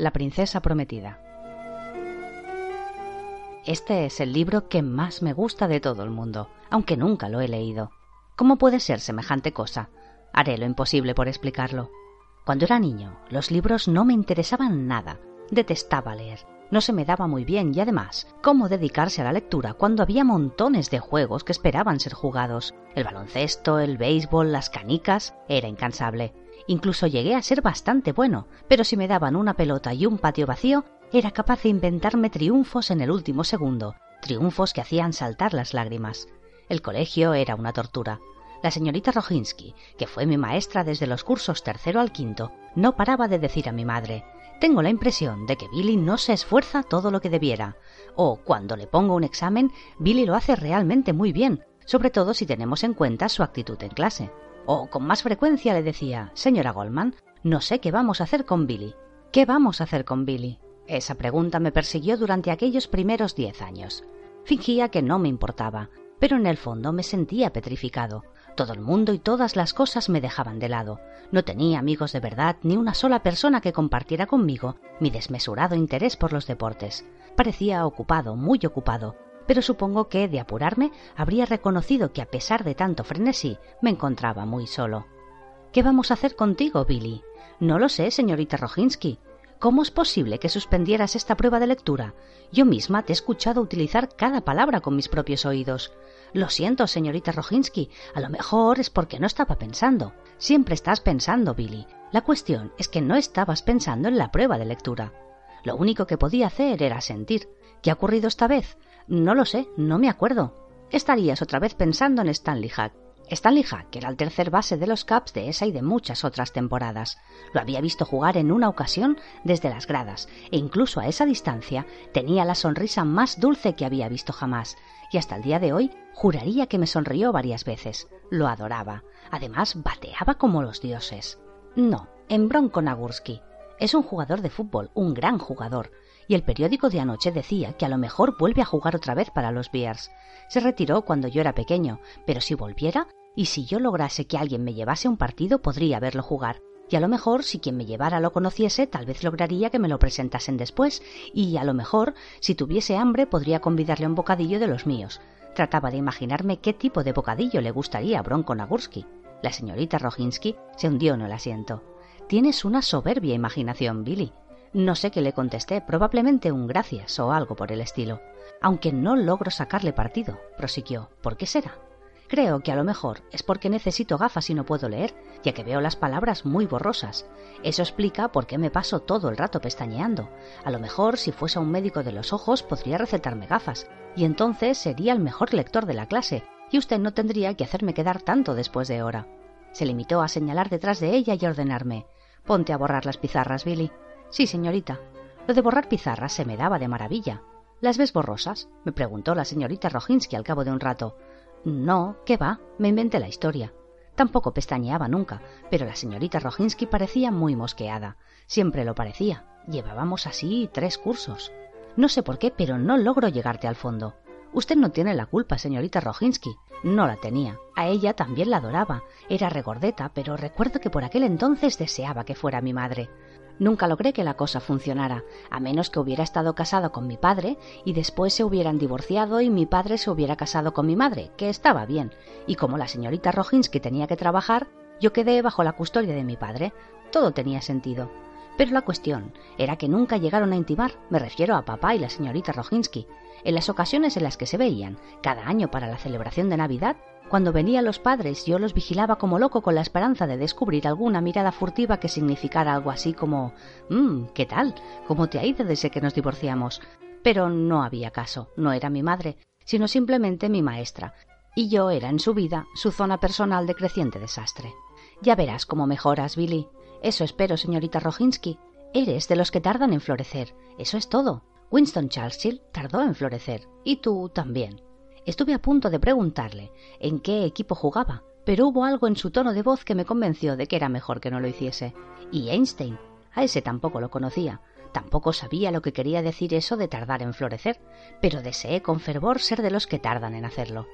La princesa prometida. Este es el libro que más me gusta de todo el mundo, aunque nunca lo he leído. ¿Cómo puede ser semejante cosa? Haré lo imposible por explicarlo. Cuando era niño, los libros no me interesaban nada. Detestaba leer. No se me daba muy bien y además, ¿cómo dedicarse a la lectura cuando había montones de juegos que esperaban ser jugados? El baloncesto, el béisbol, las canicas, era incansable. Incluso llegué a ser bastante bueno, pero si me daban una pelota y un patio vacío, era capaz de inventarme triunfos en el último segundo, triunfos que hacían saltar las lágrimas. El colegio era una tortura. La señorita Rojinsky, que fue mi maestra desde los cursos tercero al quinto, no paraba de decir a mi madre tengo la impresión de que Billy no se esfuerza todo lo que debiera. O cuando le pongo un examen, Billy lo hace realmente muy bien, sobre todo si tenemos en cuenta su actitud en clase. O con más frecuencia le decía, señora Goldman, no sé qué vamos a hacer con Billy. ¿Qué vamos a hacer con Billy? Esa pregunta me persiguió durante aquellos primeros diez años. Fingía que no me importaba, pero en el fondo me sentía petrificado. Todo el mundo y todas las cosas me dejaban de lado. No tenía amigos de verdad ni una sola persona que compartiera conmigo mi desmesurado interés por los deportes. Parecía ocupado, muy ocupado, pero supongo que, de apurarme, habría reconocido que a pesar de tanto frenesí, me encontraba muy solo. ¿Qué vamos a hacer contigo, Billy? No lo sé, señorita Rojinsky. ¿Cómo es posible que suspendieras esta prueba de lectura? Yo misma te he escuchado utilizar cada palabra con mis propios oídos. Lo siento, señorita Rojinsky, a lo mejor es porque no estaba pensando. Siempre estás pensando, Billy. La cuestión es que no estabas pensando en la prueba de lectura. Lo único que podía hacer era sentir. ¿Qué ha ocurrido esta vez? No lo sé, no me acuerdo. Estarías otra vez pensando en Stanley Hack. Stanley Hack era el tercer base de los Caps de esa y de muchas otras temporadas. Lo había visto jugar en una ocasión desde las gradas, e incluso a esa distancia tenía la sonrisa más dulce que había visto jamás, y hasta el día de hoy juraría que me sonrió varias veces. Lo adoraba. Además, bateaba como los dioses. No, en Bronco Nagurski. Es un jugador de fútbol, un gran jugador. Y el periódico de anoche decía que a lo mejor vuelve a jugar otra vez para los Bears. Se retiró cuando yo era pequeño, pero si volviera, y si yo lograse que alguien me llevase un partido, podría verlo jugar. Y a lo mejor, si quien me llevara lo conociese, tal vez lograría que me lo presentasen después, y a lo mejor, si tuviese hambre, podría convidarle un bocadillo de los míos. Trataba de imaginarme qué tipo de bocadillo le gustaría a Bronco Nagurski. La señorita Rojinsky se hundió en el asiento. Tienes una soberbia imaginación, Billy. No sé qué le contesté, probablemente un gracias o algo por el estilo. Aunque no logro sacarle partido, prosiguió. ¿Por qué será? Creo que a lo mejor es porque necesito gafas y no puedo leer, ya que veo las palabras muy borrosas. Eso explica por qué me paso todo el rato pestañeando. A lo mejor si fuese un médico de los ojos podría recetarme gafas, y entonces sería el mejor lector de la clase, y usted no tendría que hacerme quedar tanto después de hora. Se limitó a señalar detrás de ella y ordenarme Ponte a borrar las pizarras, Billy. Sí, señorita. Lo de borrar pizarras se me daba de maravilla. ¿Las ves borrosas? me preguntó la señorita Rojinsky al cabo de un rato. No, ¿qué va? Me inventé la historia. Tampoco pestañeaba nunca, pero la señorita Rojinsky parecía muy mosqueada. Siempre lo parecía. Llevábamos así tres cursos. No sé por qué, pero no logro llegarte al fondo. Usted no tiene la culpa, señorita Rojinsky. No la tenía. A ella también la adoraba. Era regordeta, pero recuerdo que por aquel entonces deseaba que fuera mi madre. Nunca logré que la cosa funcionara, a menos que hubiera estado casado con mi padre y después se hubieran divorciado y mi padre se hubiera casado con mi madre, que estaba bien, y como la señorita Rojinsky tenía que trabajar, yo quedé bajo la custodia de mi padre. Todo tenía sentido. Pero la cuestión era que nunca llegaron a intimar, me refiero a papá y la señorita Rojinsky. En las ocasiones en las que se veían, cada año para la celebración de Navidad, cuando venían los padres, yo los vigilaba como loco con la esperanza de descubrir alguna mirada furtiva que significara algo así como Mmm, ¿qué tal? ¿Cómo te ha ido desde que nos divorciamos? Pero no había caso, no era mi madre, sino simplemente mi maestra, y yo era en su vida su zona personal de creciente desastre. Ya verás cómo mejoras, Billy. Eso espero, señorita Rojinsky. Eres de los que tardan en florecer. Eso es todo. Winston Churchill tardó en florecer. Y tú también. Estuve a punto de preguntarle en qué equipo jugaba, pero hubo algo en su tono de voz que me convenció de que era mejor que no lo hiciese. Y Einstein, a ese tampoco lo conocía, tampoco sabía lo que quería decir eso de tardar en florecer, pero deseé con fervor ser de los que tardan en hacerlo.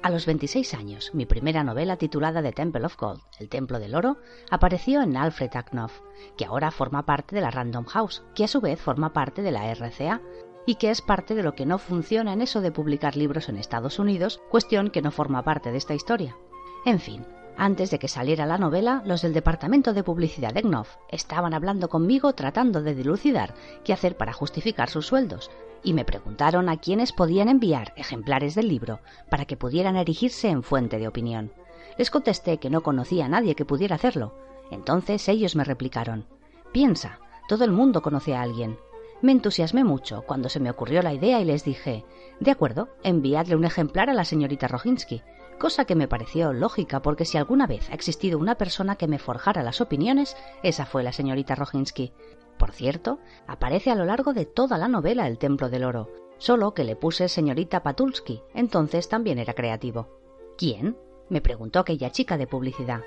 A los 26 años, mi primera novela titulada The Temple of Gold, El Templo del Oro, apareció en Alfred Knopf, que ahora forma parte de la Random House, que a su vez forma parte de la RCA, y que es parte de lo que no funciona en eso de publicar libros en Estados Unidos, cuestión que no forma parte de esta historia. En fin, antes de que saliera la novela, los del departamento de publicidad de Knopf estaban hablando conmigo tratando de dilucidar qué hacer para justificar sus sueldos, y me preguntaron a quiénes podían enviar ejemplares del libro para que pudieran erigirse en fuente de opinión. Les contesté que no conocía a nadie que pudiera hacerlo. Entonces ellos me replicaron Piensa, todo el mundo conoce a alguien. Me entusiasmé mucho cuando se me ocurrió la idea y les dije De acuerdo, enviadle un ejemplar a la señorita Roginski, cosa que me pareció lógica porque si alguna vez ha existido una persona que me forjara las opiniones, esa fue la señorita Roginski. Por cierto, aparece a lo largo de toda la novela El Templo del Oro, solo que le puse señorita Patulski, entonces también era creativo. ¿Quién? me preguntó aquella chica de publicidad.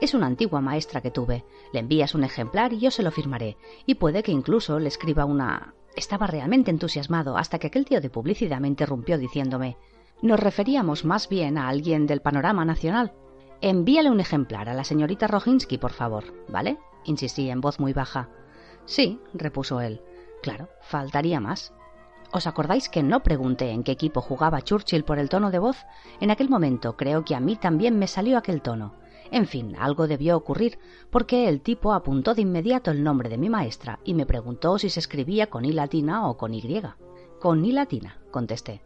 Es una antigua maestra que tuve. Le envías un ejemplar y yo se lo firmaré, y puede que incluso le escriba una. Estaba realmente entusiasmado hasta que aquel tío de publicidad me interrumpió diciéndome nos referíamos más bien a alguien del panorama nacional. Envíale un ejemplar a la señorita Roginski, por favor, ¿vale? insistí en voz muy baja. Sí, repuso él. Claro, faltaría más. ¿Os acordáis que no pregunté en qué equipo jugaba Churchill por el tono de voz? En aquel momento creo que a mí también me salió aquel tono. En fin, algo debió ocurrir, porque el tipo apuntó de inmediato el nombre de mi maestra y me preguntó si se escribía con I latina o con Y. Con I latina, contesté.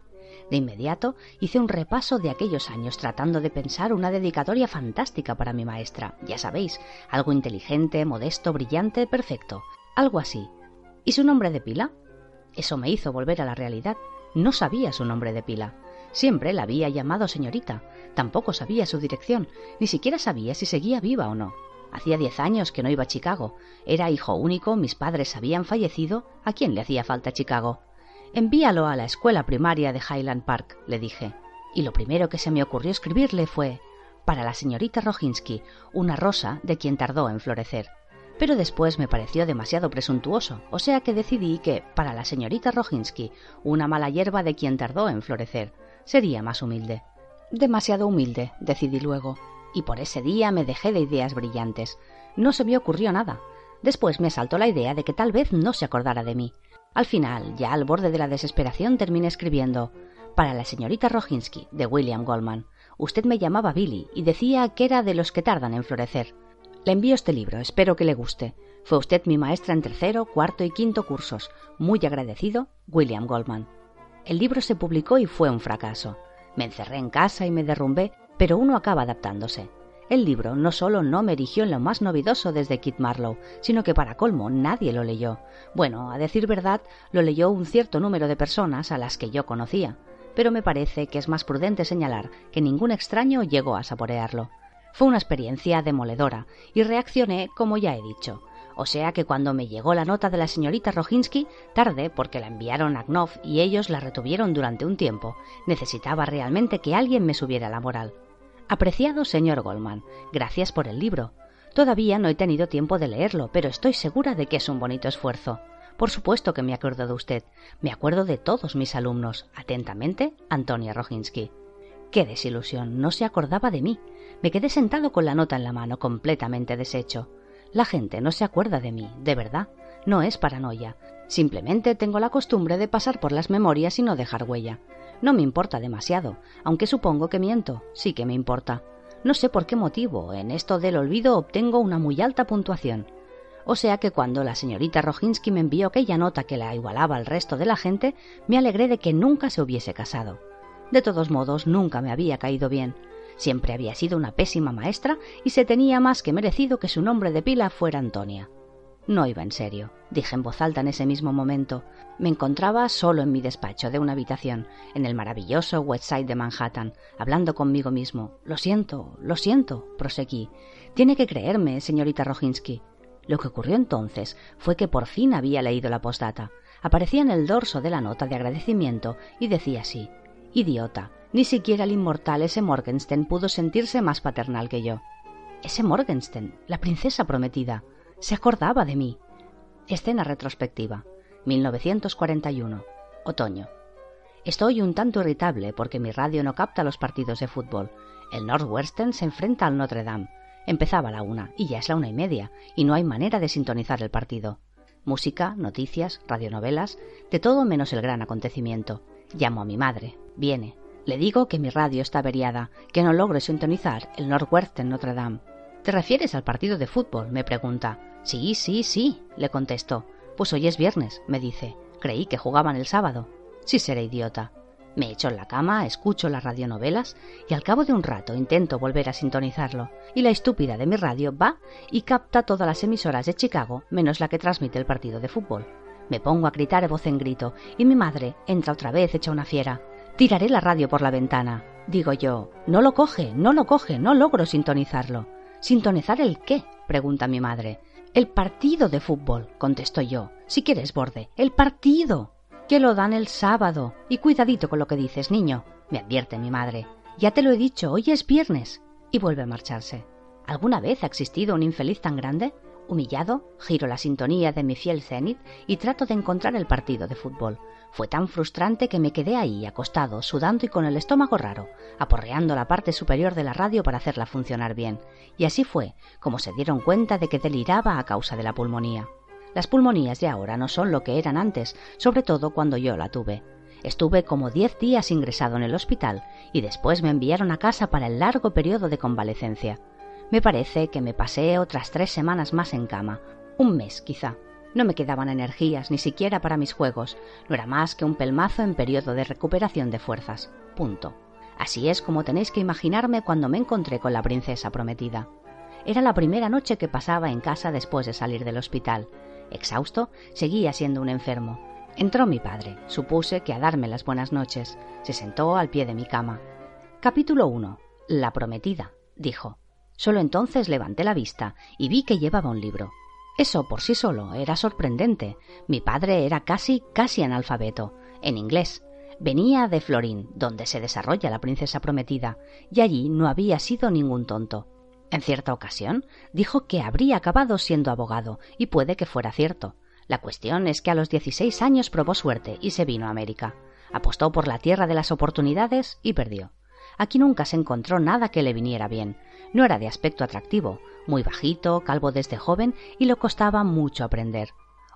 De inmediato hice un repaso de aquellos años tratando de pensar una dedicatoria fantástica para mi maestra. Ya sabéis, algo inteligente, modesto, brillante, perfecto algo así. ¿Y su nombre de pila? Eso me hizo volver a la realidad. No sabía su nombre de pila. Siempre la había llamado señorita. Tampoco sabía su dirección. Ni siquiera sabía si seguía viva o no. Hacía diez años que no iba a Chicago. Era hijo único, mis padres habían fallecido. ¿A quién le hacía falta Chicago? Envíalo a la escuela primaria de Highland Park, le dije. Y lo primero que se me ocurrió escribirle fue para la señorita Roginski, una rosa de quien tardó en florecer pero después me pareció demasiado presuntuoso, o sea que decidí que, para la señorita Roginski, una mala hierba de quien tardó en florecer, sería más humilde. Demasiado humilde, decidí luego, y por ese día me dejé de ideas brillantes. No se me ocurrió nada. Después me asaltó la idea de que tal vez no se acordara de mí. Al final, ya al borde de la desesperación, terminé escribiendo para la señorita Roginski, de William Goldman. Usted me llamaba Billy y decía que era de los que tardan en florecer. Le envío este libro, espero que le guste. Fue usted mi maestra en tercero, cuarto y quinto cursos. Muy agradecido, William Goldman. El libro se publicó y fue un fracaso. Me encerré en casa y me derrumbé, pero uno acaba adaptándose. El libro no solo no me erigió en lo más novedoso desde Kit Marlowe, sino que para colmo nadie lo leyó. Bueno, a decir verdad, lo leyó un cierto número de personas a las que yo conocía, pero me parece que es más prudente señalar que ningún extraño llegó a saborearlo. Fue una experiencia demoledora y reaccioné como ya he dicho. O sea que cuando me llegó la nota de la señorita Roginski, tarde porque la enviaron a Knopf y ellos la retuvieron durante un tiempo, necesitaba realmente que alguien me subiera la moral. Apreciado señor Goldman, gracias por el libro. Todavía no he tenido tiempo de leerlo, pero estoy segura de que es un bonito esfuerzo. Por supuesto que me acuerdo de usted. Me acuerdo de todos mis alumnos. Atentamente, Antonia Roginski. Qué desilusión. No se acordaba de mí. Me quedé sentado con la nota en la mano, completamente deshecho. La gente no se acuerda de mí, de verdad. No es paranoia. Simplemente tengo la costumbre de pasar por las memorias y no dejar huella. No me importa demasiado, aunque supongo que miento, sí que me importa. No sé por qué motivo, en esto del olvido obtengo una muy alta puntuación. O sea que cuando la señorita Roginski me envió aquella nota que la igualaba al resto de la gente, me alegré de que nunca se hubiese casado. De todos modos, nunca me había caído bien. Siempre había sido una pésima maestra y se tenía más que merecido que su nombre de pila fuera Antonia. No iba en serio, dije en voz alta en ese mismo momento. Me encontraba solo en mi despacho de una habitación, en el maravilloso West Side de Manhattan, hablando conmigo mismo. Lo siento, lo siento, proseguí. Tiene que creerme, señorita Roginski. Lo que ocurrió entonces fue que por fin había leído la postdata. Aparecía en el dorso de la nota de agradecimiento y decía así: Idiota, ni siquiera el inmortal ese Morgenstern pudo sentirse más paternal que yo. Ese Morgenstern, la princesa prometida, se acordaba de mí. Escena retrospectiva. 1941. Otoño. Estoy un tanto irritable porque mi radio no capta los partidos de fútbol. El Northwestern se enfrenta al Notre Dame. Empezaba la una y ya es la una y media, y no hay manera de sintonizar el partido. Música, noticias, radionovelas, de todo menos el gran acontecimiento. Llamo a mi madre. Viene. Le digo que mi radio está averiada, que no logro sintonizar el Northwestern Notre Dame. ¿Te refieres al partido de fútbol? me pregunta. Sí, sí, sí, le contesto. Pues hoy es viernes, me dice. Creí que jugaban el sábado. Sí seré idiota. Me echo en la cama, escucho las radionovelas y al cabo de un rato intento volver a sintonizarlo. Y la estúpida de mi radio va y capta todas las emisoras de Chicago menos la que transmite el partido de fútbol. Me pongo a gritar de voz en grito y mi madre entra otra vez hecha una fiera. Tiraré la radio por la ventana. Digo yo, no lo coge, no lo coge, no logro sintonizarlo. ¿Sintonizar el qué? pregunta mi madre. El partido de fútbol, contesto yo. Si quieres borde, el partido que lo dan el sábado. Y cuidadito con lo que dices, niño, me advierte mi madre. Ya te lo he dicho, hoy es viernes. Y vuelve a marcharse. ¿Alguna vez ha existido un infeliz tan grande? Humillado, giro la sintonía de mi fiel cenit y trato de encontrar el partido de fútbol. Fue tan frustrante que me quedé ahí, acostado, sudando y con el estómago raro, aporreando la parte superior de la radio para hacerla funcionar bien. Y así fue, como se dieron cuenta de que deliraba a causa de la pulmonía. Las pulmonías de ahora no son lo que eran antes, sobre todo cuando yo la tuve. Estuve como diez días ingresado en el hospital y después me enviaron a casa para el largo periodo de convalecencia. Me parece que me pasé otras tres semanas más en cama, un mes quizá. No me quedaban energías ni siquiera para mis juegos, no era más que un pelmazo en periodo de recuperación de fuerzas. Punto. Así es como tenéis que imaginarme cuando me encontré con la princesa prometida. Era la primera noche que pasaba en casa después de salir del hospital, Exhausto, seguía siendo un enfermo. Entró mi padre. Supuse que a darme las buenas noches. Se sentó al pie de mi cama. Capítulo 1. La prometida, dijo. Solo entonces levanté la vista y vi que llevaba un libro. Eso por sí solo era sorprendente. Mi padre era casi, casi analfabeto, en inglés. Venía de Florín, donde se desarrolla la princesa prometida, y allí no había sido ningún tonto. En cierta ocasión dijo que habría acabado siendo abogado, y puede que fuera cierto. La cuestión es que a los 16 años probó suerte y se vino a América. Apostó por la tierra de las oportunidades y perdió. Aquí nunca se encontró nada que le viniera bien. No era de aspecto atractivo, muy bajito, calvo desde joven y le costaba mucho aprender.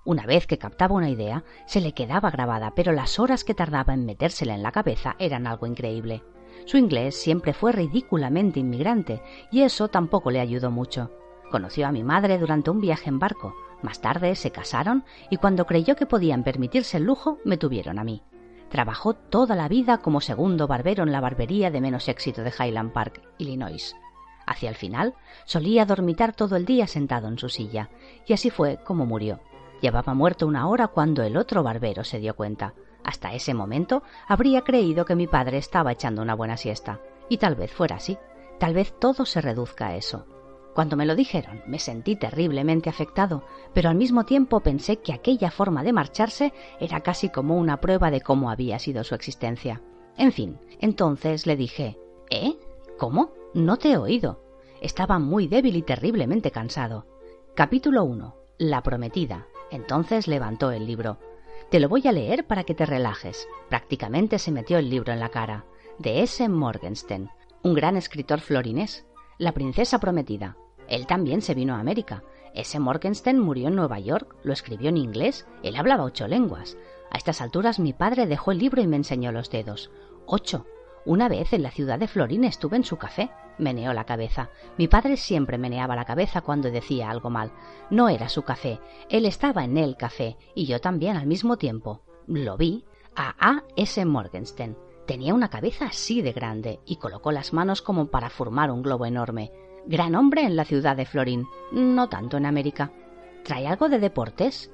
Una vez que captaba una idea, se le quedaba grabada, pero las horas que tardaba en metérsela en la cabeza eran algo increíble. Su inglés siempre fue ridículamente inmigrante y eso tampoco le ayudó mucho. Conoció a mi madre durante un viaje en barco. Más tarde se casaron y cuando creyó que podían permitirse el lujo, me tuvieron a mí. Trabajó toda la vida como segundo barbero en la barbería de menos éxito de Highland Park, Illinois. Hacia el final, solía dormitar todo el día sentado en su silla, y así fue como murió. Llevaba muerto una hora cuando el otro barbero se dio cuenta. Hasta ese momento habría creído que mi padre estaba echando una buena siesta. Y tal vez fuera así. Tal vez todo se reduzca a eso. Cuando me lo dijeron, me sentí terriblemente afectado, pero al mismo tiempo pensé que aquella forma de marcharse era casi como una prueba de cómo había sido su existencia. En fin, entonces le dije ¿Eh? ¿Cómo? No te he oído. Estaba muy débil y terriblemente cansado. Capítulo 1. La prometida. Entonces levantó el libro. Te lo voy a leer para que te relajes. Prácticamente se metió el libro en la cara. De S. Morgenstern, un gran escritor florinés. La princesa prometida. Él también se vino a América. S. Morgenstern murió en Nueva York, lo escribió en inglés, él hablaba ocho lenguas. A estas alturas mi padre dejó el libro y me enseñó los dedos. Ocho. Una vez en la ciudad de Florín estuve en su café meneó la cabeza. Mi padre siempre meneaba la cabeza cuando decía algo mal. No era su café, él estaba en el café, y yo también al mismo tiempo. Lo vi a A. S. Morgenstern. Tenía una cabeza así de grande y colocó las manos como para formar un globo enorme. Gran hombre en la ciudad de Florín, no tanto en América. ¿Trae algo de deportes?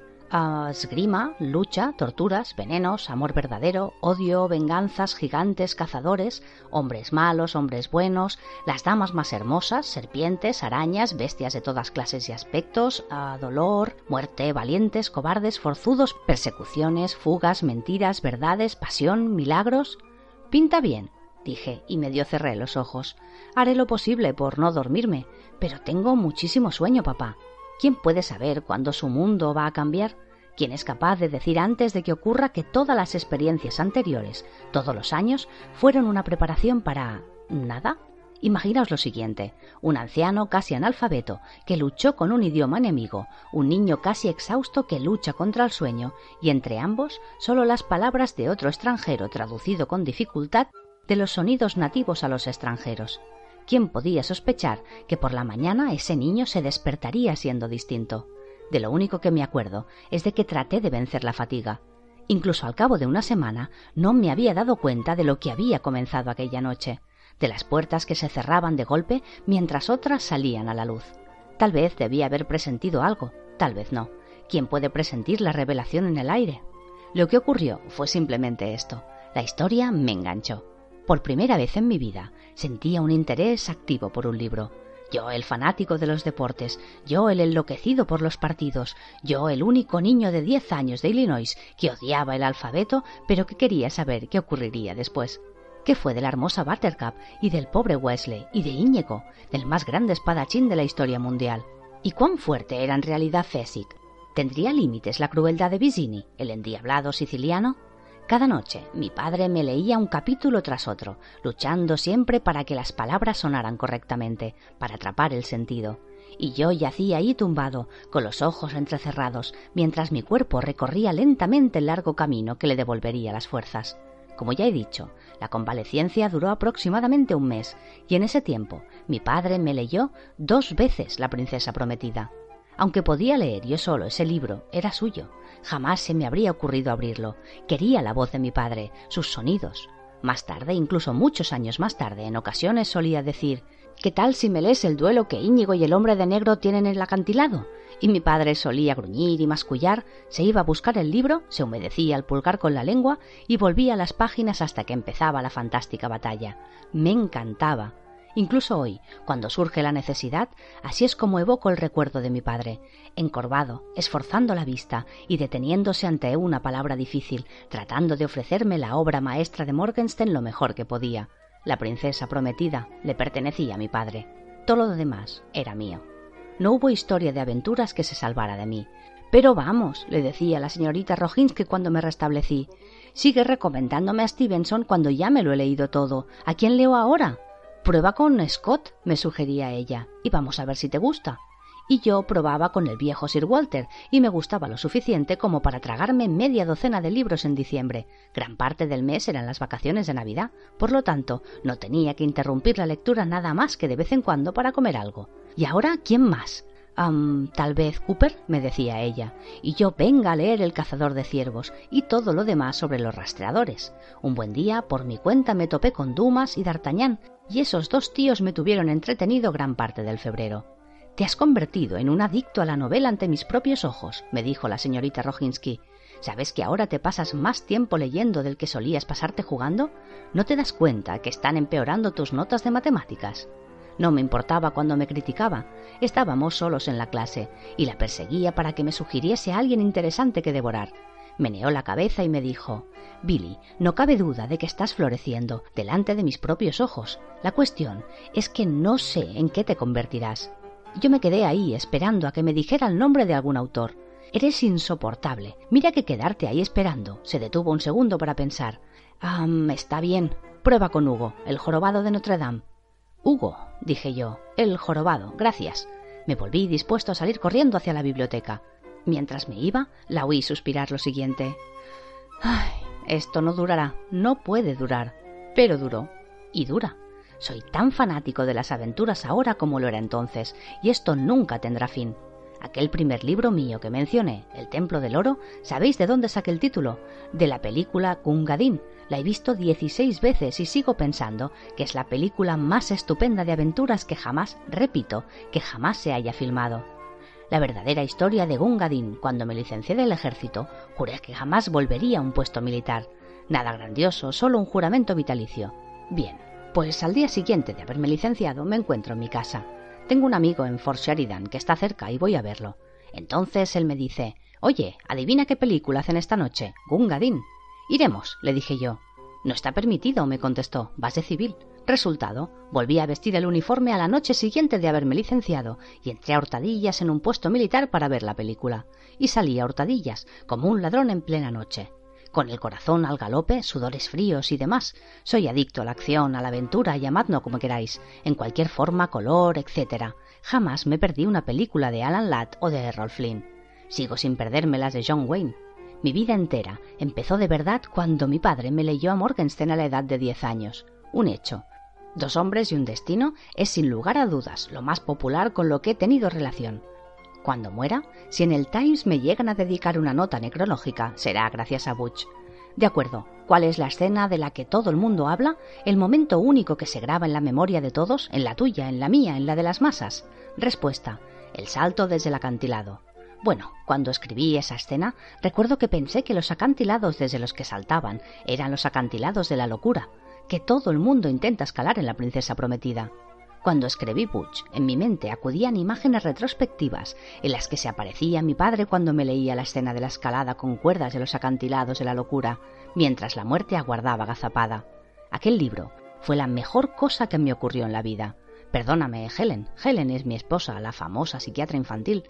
Esgrima, lucha, torturas, venenos, amor verdadero, odio, venganzas, gigantes, cazadores, hombres malos, hombres buenos, las damas más hermosas, serpientes, arañas, bestias de todas clases y aspectos, dolor, muerte, valientes, cobardes, forzudos, persecuciones, fugas, mentiras, verdades, pasión, milagros. Pinta bien, dije, y medio cerré los ojos. Haré lo posible por no dormirme, pero tengo muchísimo sueño, papá. ¿Quién puede saber cuándo su mundo va a cambiar? ¿Quién es capaz de decir antes de que ocurra que todas las experiencias anteriores, todos los años, fueron una preparación para... nada? Imaginaos lo siguiente, un anciano casi analfabeto que luchó con un idioma enemigo, un niño casi exhausto que lucha contra el sueño, y entre ambos solo las palabras de otro extranjero traducido con dificultad de los sonidos nativos a los extranjeros. ¿Quién podía sospechar que por la mañana ese niño se despertaría siendo distinto? De lo único que me acuerdo es de que traté de vencer la fatiga. Incluso al cabo de una semana no me había dado cuenta de lo que había comenzado aquella noche, de las puertas que se cerraban de golpe mientras otras salían a la luz. Tal vez debía haber presentido algo, tal vez no. ¿Quién puede presentir la revelación en el aire? Lo que ocurrió fue simplemente esto. La historia me enganchó. Por primera vez en mi vida sentía un interés activo por un libro yo el fanático de los deportes, yo el enloquecido por los partidos, yo el único niño de diez años de Illinois que odiaba el alfabeto, pero que quería saber qué ocurriría después. ¿Qué fue de la hermosa Buttercup y del pobre Wesley y de Íñigo, del más grande espadachín de la historia mundial? ¿Y cuán fuerte era en realidad Fesic? ¿Tendría límites la crueldad de Visini, el endiablado siciliano? Cada noche mi padre me leía un capítulo tras otro, luchando siempre para que las palabras sonaran correctamente, para atrapar el sentido. Y yo yacía ahí tumbado, con los ojos entrecerrados, mientras mi cuerpo recorría lentamente el largo camino que le devolvería las fuerzas. Como ya he dicho, la convalecencia duró aproximadamente un mes, y en ese tiempo mi padre me leyó dos veces La princesa prometida. Aunque podía leer yo solo ese libro, era suyo, Jamás se me habría ocurrido abrirlo. Quería la voz de mi padre, sus sonidos. Más tarde, incluso muchos años más tarde, en ocasiones solía decir ¿Qué tal si me lees el duelo que Íñigo y el hombre de negro tienen en el acantilado? Y mi padre solía gruñir y mascullar, se iba a buscar el libro, se humedecía el pulgar con la lengua y volvía a las páginas hasta que empezaba la fantástica batalla. Me encantaba. Incluso hoy, cuando surge la necesidad, así es como evoco el recuerdo de mi padre, encorvado, esforzando la vista y deteniéndose ante una palabra difícil, tratando de ofrecerme la obra maestra de Morgenstern lo mejor que podía. La princesa prometida le pertenecía a mi padre. Todo lo demás era mío. No hubo historia de aventuras que se salvara de mí. Pero vamos, le decía la señorita Roginski cuando me restablecí. Sigue recomendándome a Stevenson cuando ya me lo he leído todo. ¿A quién leo ahora? Prueba con Scott, me sugería ella, y vamos a ver si te gusta. Y yo probaba con el viejo Sir Walter, y me gustaba lo suficiente como para tragarme media docena de libros en diciembre. Gran parte del mes eran las vacaciones de Navidad, por lo tanto, no tenía que interrumpir la lectura nada más que de vez en cuando para comer algo. ¿Y ahora quién más? Tal vez Cooper, me decía ella, y yo venga a leer El cazador de ciervos y todo lo demás sobre los rastreadores. Un buen día, por mi cuenta, me topé con Dumas y D'Artagnan, y esos dos tíos me tuvieron entretenido gran parte del febrero. Te has convertido en un adicto a la novela ante mis propios ojos, me dijo la señorita Roginski. ¿Sabes que ahora te pasas más tiempo leyendo del que solías pasarte jugando? ¿No te das cuenta que están empeorando tus notas de matemáticas? No me importaba cuando me criticaba. Estábamos solos en la clase y la perseguía para que me sugiriese a alguien interesante que devorar. Meneó la cabeza y me dijo Billy, no cabe duda de que estás floreciendo delante de mis propios ojos. La cuestión es que no sé en qué te convertirás. Yo me quedé ahí esperando a que me dijera el nombre de algún autor. Eres insoportable. Mira que quedarte ahí esperando. Se detuvo un segundo para pensar. Ah, está bien. Prueba con Hugo, el jorobado de Notre Dame. Hugo, dije yo, el jorobado, gracias. Me volví dispuesto a salir corriendo hacia la biblioteca. Mientras me iba, la oí suspirar lo siguiente. Ay, esto no durará, no puede durar. Pero duró, y dura. Soy tan fanático de las aventuras ahora como lo era entonces, y esto nunca tendrá fin. Aquel primer libro mío que mencioné, El Templo del Oro, ¿sabéis de dónde saqué el título? De la película Gungadin. La he visto 16 veces y sigo pensando que es la película más estupenda de aventuras que jamás, repito, que jamás se haya filmado. La verdadera historia de Gungadin, cuando me licencié del ejército, juré que jamás volvería a un puesto militar. Nada grandioso, solo un juramento vitalicio. Bien, pues al día siguiente de haberme licenciado me encuentro en mi casa. Tengo un amigo en Fort Sheridan que está cerca y voy a verlo. Entonces él me dice, oye, adivina qué película hacen esta noche. Gungadin. Iremos, le dije yo. No está permitido, me contestó. Vas de civil. Resultado, volví a vestir el uniforme a la noche siguiente de haberme licenciado y entré a hurtadillas en un puesto militar para ver la película. Y salí a hurtadillas, como un ladrón en plena noche. Con el corazón al galope, sudores fríos y demás. Soy adicto a la acción, a la aventura, llamadlo como queráis, en cualquier forma, color, etc. Jamás me perdí una película de Alan Ladd o de Errol Flynn. Sigo sin perderme las de John Wayne. Mi vida entera empezó de verdad cuando mi padre me leyó a Morgenstern a la edad de diez años. Un hecho, Dos hombres y un destino es sin lugar a dudas lo más popular con lo que he tenido relación. Cuando muera, si en el Times me llegan a dedicar una nota necrológica, será gracias a Butch. De acuerdo, ¿cuál es la escena de la que todo el mundo habla? El momento único que se graba en la memoria de todos, en la tuya, en la mía, en la de las masas. Respuesta, el salto desde el acantilado. Bueno, cuando escribí esa escena, recuerdo que pensé que los acantilados desde los que saltaban eran los acantilados de la locura, que todo el mundo intenta escalar en La Princesa Prometida. Cuando escribí Butch, en mi mente acudían imágenes retrospectivas en las que se aparecía mi padre cuando me leía la escena de la escalada con cuerdas de los acantilados de la locura, mientras la muerte aguardaba agazapada. Aquel libro fue la mejor cosa que me ocurrió en la vida. Perdóname, Helen. Helen es mi esposa, la famosa psiquiatra infantil.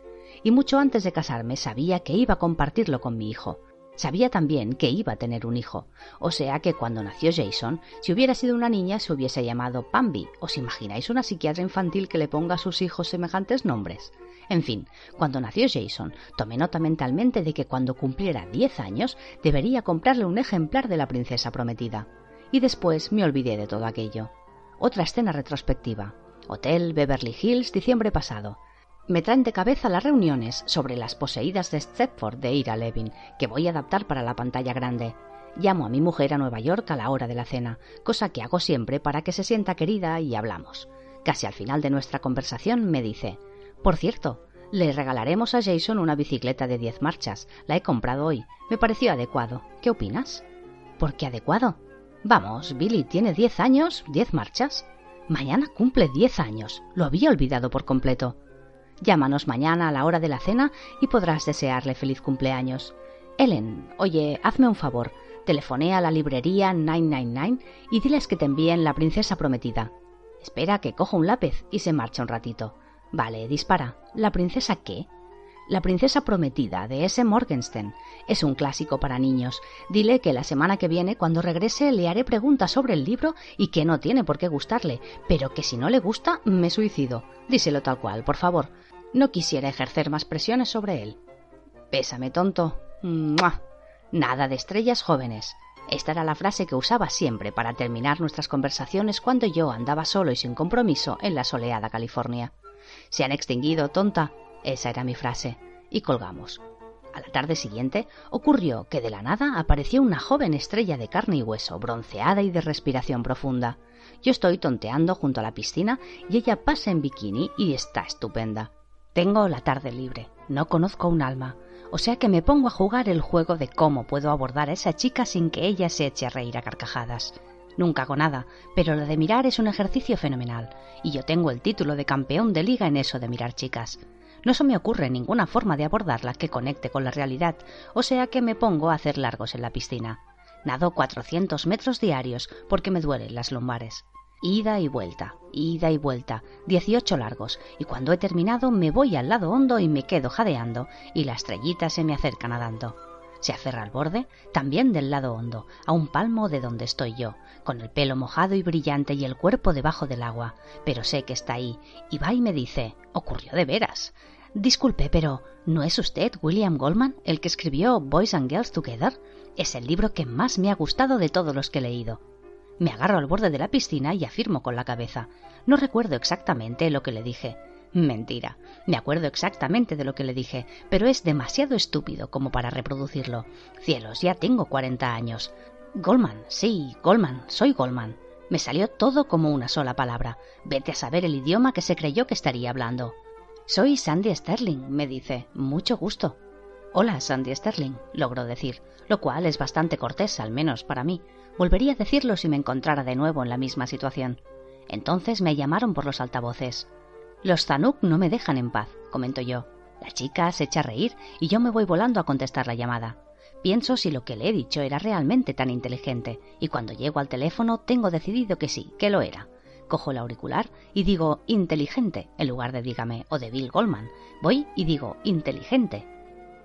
Y mucho antes de casarme sabía que iba a compartirlo con mi hijo. Sabía también que iba a tener un hijo, o sea que cuando nació Jason, si hubiera sido una niña se hubiese llamado Pambi. ¿Os imagináis una psiquiatra infantil que le ponga a sus hijos semejantes nombres? En fin, cuando nació Jason, tomé nota mentalmente de que cuando cumpliera diez años debería comprarle un ejemplar de la princesa prometida. Y después me olvidé de todo aquello. Otra escena retrospectiva. Hotel Beverly Hills, diciembre pasado me traen de cabeza las reuniones sobre las poseídas de Stepford de Ira Levin, que voy a adaptar para la pantalla grande. Llamo a mi mujer a Nueva York a la hora de la cena, cosa que hago siempre para que se sienta querida y hablamos. Casi al final de nuestra conversación me dice Por cierto, le regalaremos a Jason una bicicleta de diez marchas. La he comprado hoy. Me pareció adecuado. ¿Qué opinas? ¿Por qué adecuado? Vamos, Billy tiene diez años, diez marchas. Mañana cumple diez años. Lo había olvidado por completo. Llámanos mañana a la hora de la cena y podrás desearle feliz cumpleaños. Ellen, oye, hazme un favor. Telefoné a la librería 999 y diles que te envíen la princesa prometida. Espera que cojo un lápiz y se marcha un ratito. Vale, dispara. ¿La princesa qué? La princesa prometida de S. Morgenstern. Es un clásico para niños. Dile que la semana que viene, cuando regrese, le haré preguntas sobre el libro y que no tiene por qué gustarle, pero que si no le gusta, me suicido. Díselo tal cual, por favor. No quisiera ejercer más presiones sobre él. Pésame, tonto. Nada de estrellas jóvenes. Esta era la frase que usaba siempre para terminar nuestras conversaciones cuando yo andaba solo y sin compromiso en la soleada California. Se han extinguido, tonta. Esa era mi frase. Y colgamos. A la tarde siguiente ocurrió que de la nada apareció una joven estrella de carne y hueso, bronceada y de respiración profunda. Yo estoy tonteando junto a la piscina y ella pasa en bikini y está estupenda. Tengo la tarde libre, no conozco un alma, o sea que me pongo a jugar el juego de cómo puedo abordar a esa chica sin que ella se eche a reír a carcajadas. Nunca hago nada, pero lo de mirar es un ejercicio fenomenal, y yo tengo el título de campeón de liga en eso de mirar chicas. No se me ocurre ninguna forma de abordarla que conecte con la realidad, o sea que me pongo a hacer largos en la piscina. Nado 400 metros diarios porque me duelen las lumbares. Ida y vuelta, ida y vuelta, dieciocho largos, y cuando he terminado me voy al lado hondo y me quedo jadeando, y la estrellita se me acerca nadando. Se aferra al borde, también del lado hondo, a un palmo de donde estoy yo, con el pelo mojado y brillante y el cuerpo debajo del agua, pero sé que está ahí, y va y me dice, ocurrió de veras. Disculpe, pero ¿no es usted William Goldman, el que escribió Boys and Girls Together? Es el libro que más me ha gustado de todos los que he leído. Me agarro al borde de la piscina y afirmo con la cabeza. No recuerdo exactamente lo que le dije. Mentira. Me acuerdo exactamente de lo que le dije, pero es demasiado estúpido como para reproducirlo. Cielos, ya tengo cuarenta años. Goldman, sí, Goldman, soy Goldman. Me salió todo como una sola palabra. Vete a saber el idioma que se creyó que estaría hablando. Soy Sandy Sterling, me dice. Mucho gusto. Hola, Sandy Sterling, logró decir, lo cual es bastante cortés, al menos para mí. Volvería a decirlo si me encontrara de nuevo en la misma situación. Entonces me llamaron por los altavoces. Los Zanuck no me dejan en paz, comentó yo. La chica se echa a reír y yo me voy volando a contestar la llamada. Pienso si lo que le he dicho era realmente tan inteligente, y cuando llego al teléfono tengo decidido que sí, que lo era. Cojo el auricular y digo inteligente en lugar de dígame o de Bill Goldman. Voy y digo inteligente.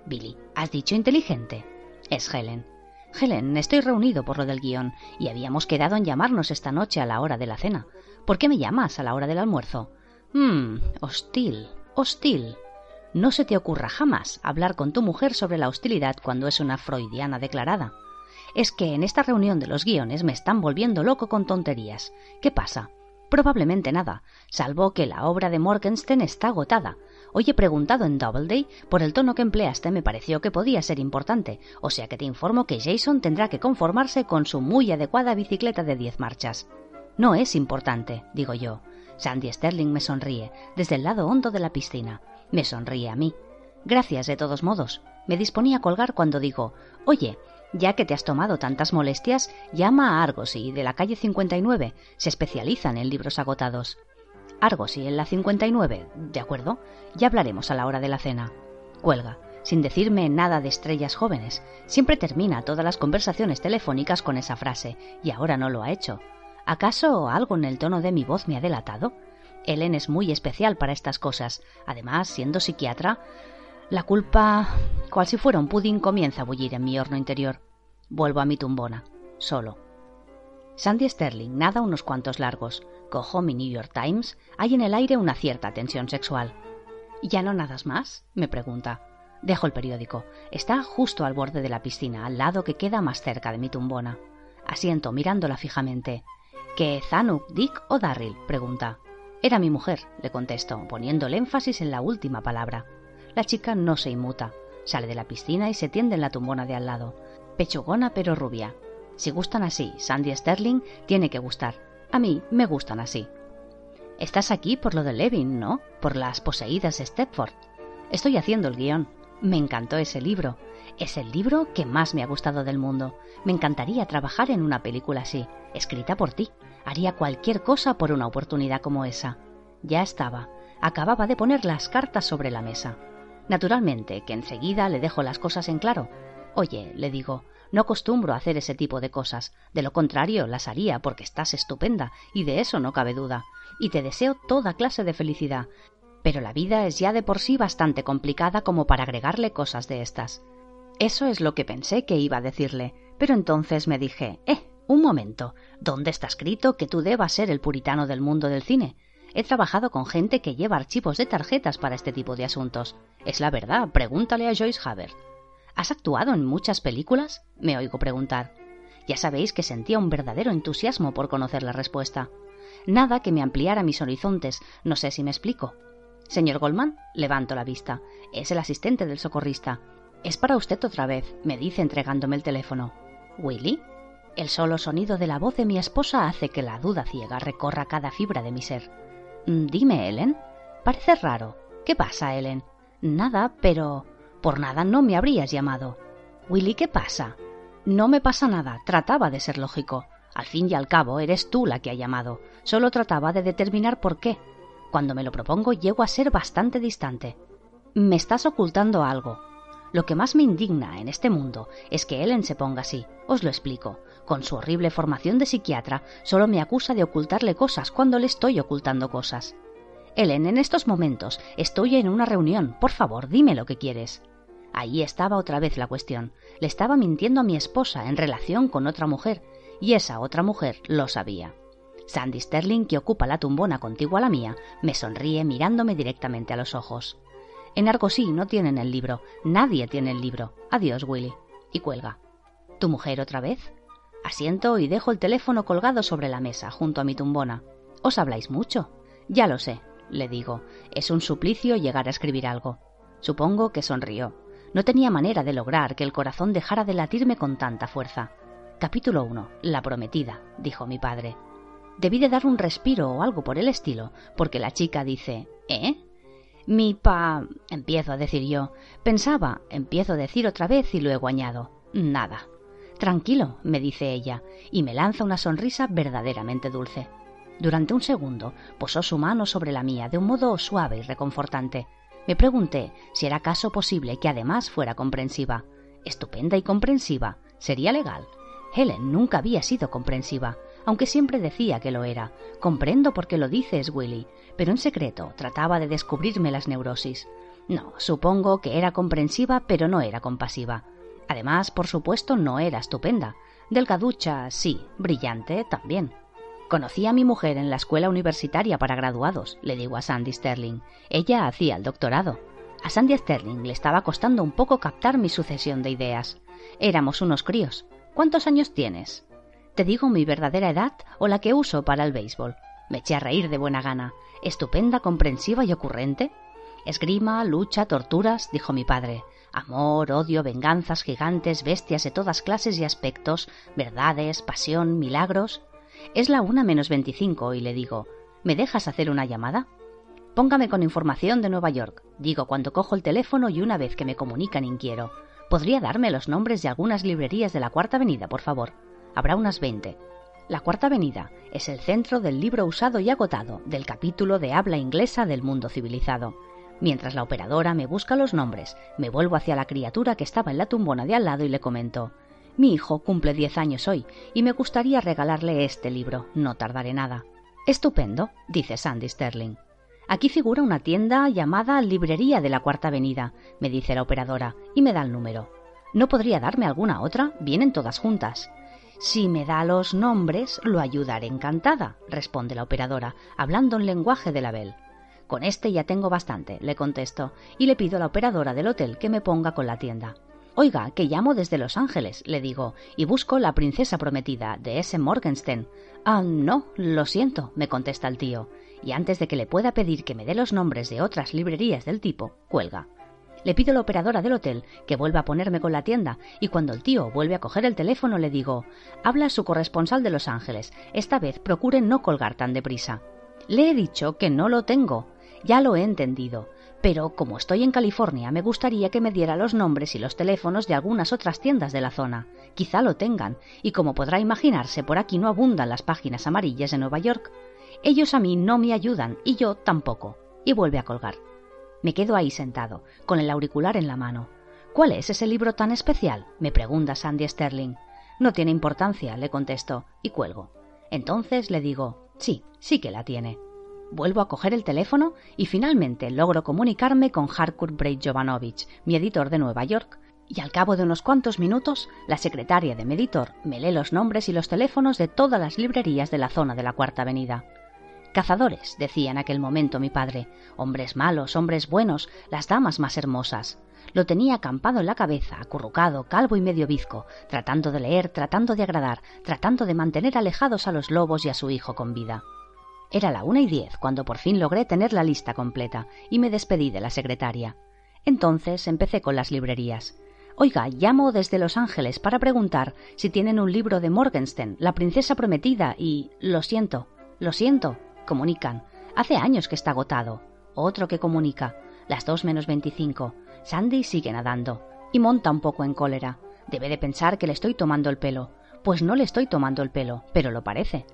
Billy, ¿has dicho inteligente? Es Helen. Helen, estoy reunido por lo del guion y habíamos quedado en llamarnos esta noche a la hora de la cena. ¿Por qué me llamas a la hora del almuerzo? Mmm, hostil, hostil. No se te ocurra jamás hablar con tu mujer sobre la hostilidad cuando es una freudiana declarada. Es que en esta reunión de los guiones me están volviendo loco con tonterías. ¿Qué pasa? Probablemente nada, salvo que la obra de Morgenstern está agotada. Hoy he preguntado en Doubleday, por el tono que empleaste me pareció que podía ser importante, o sea que te informo que Jason tendrá que conformarse con su muy adecuada bicicleta de diez marchas. No es importante, digo yo. Sandy Sterling me sonríe, desde el lado hondo de la piscina. Me sonríe a mí. Gracias, de todos modos. Me disponía a colgar cuando digo, oye, ya que te has tomado tantas molestias, llama a Argosy de la calle 59. Se especializan en libros agotados. Argosy en la 59, ¿de acuerdo? Ya hablaremos a la hora de la cena. Cuelga, sin decirme nada de estrellas jóvenes. Siempre termina todas las conversaciones telefónicas con esa frase, y ahora no lo ha hecho. ¿Acaso algo en el tono de mi voz me ha delatado? Ellen es muy especial para estas cosas. Además, siendo psiquiatra, la culpa, cual si fuera un pudín, comienza a bullir en mi horno interior. Vuelvo a mi tumbona, solo. Sandy Sterling nada unos cuantos largos. Cojo mi New York Times. Hay en el aire una cierta tensión sexual. ¿Ya no nadas más? me pregunta. Dejo el periódico. Está justo al borde de la piscina, al lado que queda más cerca de mi tumbona. Asiento mirándola fijamente. ¿Qué Zanuck, Dick o Darryl? pregunta. Era mi mujer, le contesto, poniendo el énfasis en la última palabra. La chica no se inmuta. Sale de la piscina y se tiende en la tumbona de al lado. Pechugona pero rubia. Si gustan así, Sandy Sterling tiene que gustar. A mí me gustan así. Estás aquí por lo de Levin, ¿no? Por las poseídas de Stepford. Estoy haciendo el guion. Me encantó ese libro. Es el libro que más me ha gustado del mundo. Me encantaría trabajar en una película así, escrita por ti. Haría cualquier cosa por una oportunidad como esa. Ya estaba. Acababa de poner las cartas sobre la mesa. Naturalmente que enseguida le dejo las cosas en claro. Oye, le digo, no acostumbro a hacer ese tipo de cosas. De lo contrario, las haría porque estás estupenda, y de eso no cabe duda. Y te deseo toda clase de felicidad. Pero la vida es ya de por sí bastante complicada como para agregarle cosas de estas. Eso es lo que pensé que iba a decirle, pero entonces me dije, eh, un momento, ¿dónde está escrito que tú debas ser el puritano del mundo del cine? He trabajado con gente que lleva archivos de tarjetas para este tipo de asuntos. Es la verdad, pregúntale a Joyce Haber. ¿Has actuado en muchas películas? me oigo preguntar. Ya sabéis que sentía un verdadero entusiasmo por conocer la respuesta. Nada que me ampliara mis horizontes, no sé si me explico. Señor Goldman, levanto la vista. Es el asistente del socorrista. Es para usted otra vez, me dice entregándome el teléfono. ¿Willy? El solo sonido de la voz de mi esposa hace que la duda ciega recorra cada fibra de mi ser. Mm, dime, Ellen. Parece raro. ¿Qué pasa, Ellen? Nada, pero... Por nada no me habrías llamado. Willy, ¿qué pasa? No me pasa nada. Trataba de ser lógico. Al fin y al cabo, eres tú la que ha llamado. Solo trataba de determinar por qué. Cuando me lo propongo, llego a ser bastante distante. Me estás ocultando algo. Lo que más me indigna en este mundo es que Ellen se ponga así. Os lo explico. Con su horrible formación de psiquiatra, solo me acusa de ocultarle cosas cuando le estoy ocultando cosas. Ellen, en estos momentos estoy en una reunión. Por favor, dime lo que quieres. Ahí estaba otra vez la cuestión. Le estaba mintiendo a mi esposa en relación con otra mujer, y esa otra mujer lo sabía. Sandy Sterling, que ocupa la tumbona contigua a la mía, me sonríe mirándome directamente a los ojos. En Argosí no tienen el libro. Nadie tiene el libro. Adiós, Willy. Y cuelga. ¿Tu mujer otra vez? Asiento y dejo el teléfono colgado sobre la mesa, junto a mi tumbona. ¿Os habláis mucho? Ya lo sé, le digo. Es un suplicio llegar a escribir algo. Supongo que sonrió. No tenía manera de lograr que el corazón dejara de latirme con tanta fuerza. Capítulo 1. La prometida, dijo mi padre. Debí de dar un respiro o algo por el estilo, porque la chica dice ¿Eh? Mi pa. empiezo a decir yo. Pensaba, empiezo a decir otra vez y luego añado. Nada. Tranquilo, me dice ella, y me lanza una sonrisa verdaderamente dulce. Durante un segundo posó su mano sobre la mía de un modo suave y reconfortante. Me pregunté si era acaso posible que además fuera comprensiva. Estupenda y comprensiva. Sería legal. Helen nunca había sido comprensiva, aunque siempre decía que lo era. Comprendo por qué lo dices, Willy, pero en secreto trataba de descubrirme las neurosis. No, supongo que era comprensiva, pero no era compasiva. Además, por supuesto, no era estupenda. Delgaducha, sí, brillante también. Conocí a mi mujer en la escuela universitaria para graduados, le digo a Sandy Sterling. Ella hacía el doctorado. A Sandy Sterling le estaba costando un poco captar mi sucesión de ideas. Éramos unos críos. ¿Cuántos años tienes? ¿Te digo mi verdadera edad o la que uso para el béisbol? Me eché a reír de buena gana. Estupenda, comprensiva y ocurrente. Esgrima, lucha, torturas, dijo mi padre. Amor, odio, venganzas gigantes, bestias de todas clases y aspectos, verdades, pasión, milagros. Es la una menos veinticinco y le digo, ¿me dejas hacer una llamada? Póngame con información de Nueva York, digo cuando cojo el teléfono y una vez que me comunican inquiero. ¿Podría darme los nombres de algunas librerías de la Cuarta Avenida, por favor? Habrá unas veinte. La Cuarta Avenida es el centro del libro usado y agotado del capítulo de habla inglesa del mundo civilizado. Mientras la operadora me busca los nombres, me vuelvo hacia la criatura que estaba en la tumbona de al lado y le comento Mi hijo cumple diez años hoy y me gustaría regalarle este libro. No tardaré nada. Estupendo, dice Sandy Sterling. Aquí figura una tienda llamada Librería de la Cuarta Avenida, me dice la operadora, y me da el número. ¿No podría darme alguna otra? Vienen todas juntas. Si me da los nombres, lo ayudaré encantada, responde la operadora, hablando en lenguaje de la Bell. Con este ya tengo bastante, le contesto, y le pido a la operadora del hotel que me ponga con la tienda. Oiga, que llamo desde Los Ángeles, le digo, y busco la princesa prometida de S. Morgenstern. Ah, no, lo siento, me contesta el tío, y antes de que le pueda pedir que me dé los nombres de otras librerías del tipo, cuelga. Le pido a la operadora del hotel que vuelva a ponerme con la tienda y cuando el tío vuelve a coger el teléfono le digo Habla su corresponsal de Los Ángeles. Esta vez procure no colgar tan deprisa. Le he dicho que no lo tengo. Ya lo he entendido. Pero como estoy en California, me gustaría que me diera los nombres y los teléfonos de algunas otras tiendas de la zona. Quizá lo tengan, y como podrá imaginarse, por aquí no abundan las páginas amarillas de Nueva York. Ellos a mí no me ayudan, y yo tampoco. Y vuelve a colgar. Me quedo ahí sentado, con el auricular en la mano. ¿Cuál es ese libro tan especial? me pregunta Sandy Sterling. No tiene importancia, le contesto, y cuelgo. Entonces le digo, sí, sí que la tiene. Vuelvo a coger el teléfono y finalmente logro comunicarme con Harcourt Braid Jovanovich, mi editor de Nueva York, y al cabo de unos cuantos minutos, la secretaria de mi editor me lee los nombres y los teléfonos de todas las librerías de la zona de la Cuarta Avenida. Cazadores, decía en aquel momento mi padre, hombres malos, hombres buenos, las damas más hermosas. Lo tenía acampado en la cabeza, acurrucado, calvo y medio bizco, tratando de leer, tratando de agradar, tratando de mantener alejados a los lobos y a su hijo con vida. Era la una y diez cuando por fin logré tener la lista completa y me despedí de la secretaria. Entonces empecé con las librerías. Oiga, llamo desde Los Ángeles para preguntar si tienen un libro de Morgenstern, La princesa prometida, y... Lo siento, lo siento, Comunican. Hace años que está agotado. Otro que comunica. Las dos menos veinticinco. Sandy sigue nadando. Y monta un poco en cólera. Debe de pensar que le estoy tomando el pelo. Pues no le estoy tomando el pelo, pero lo parece.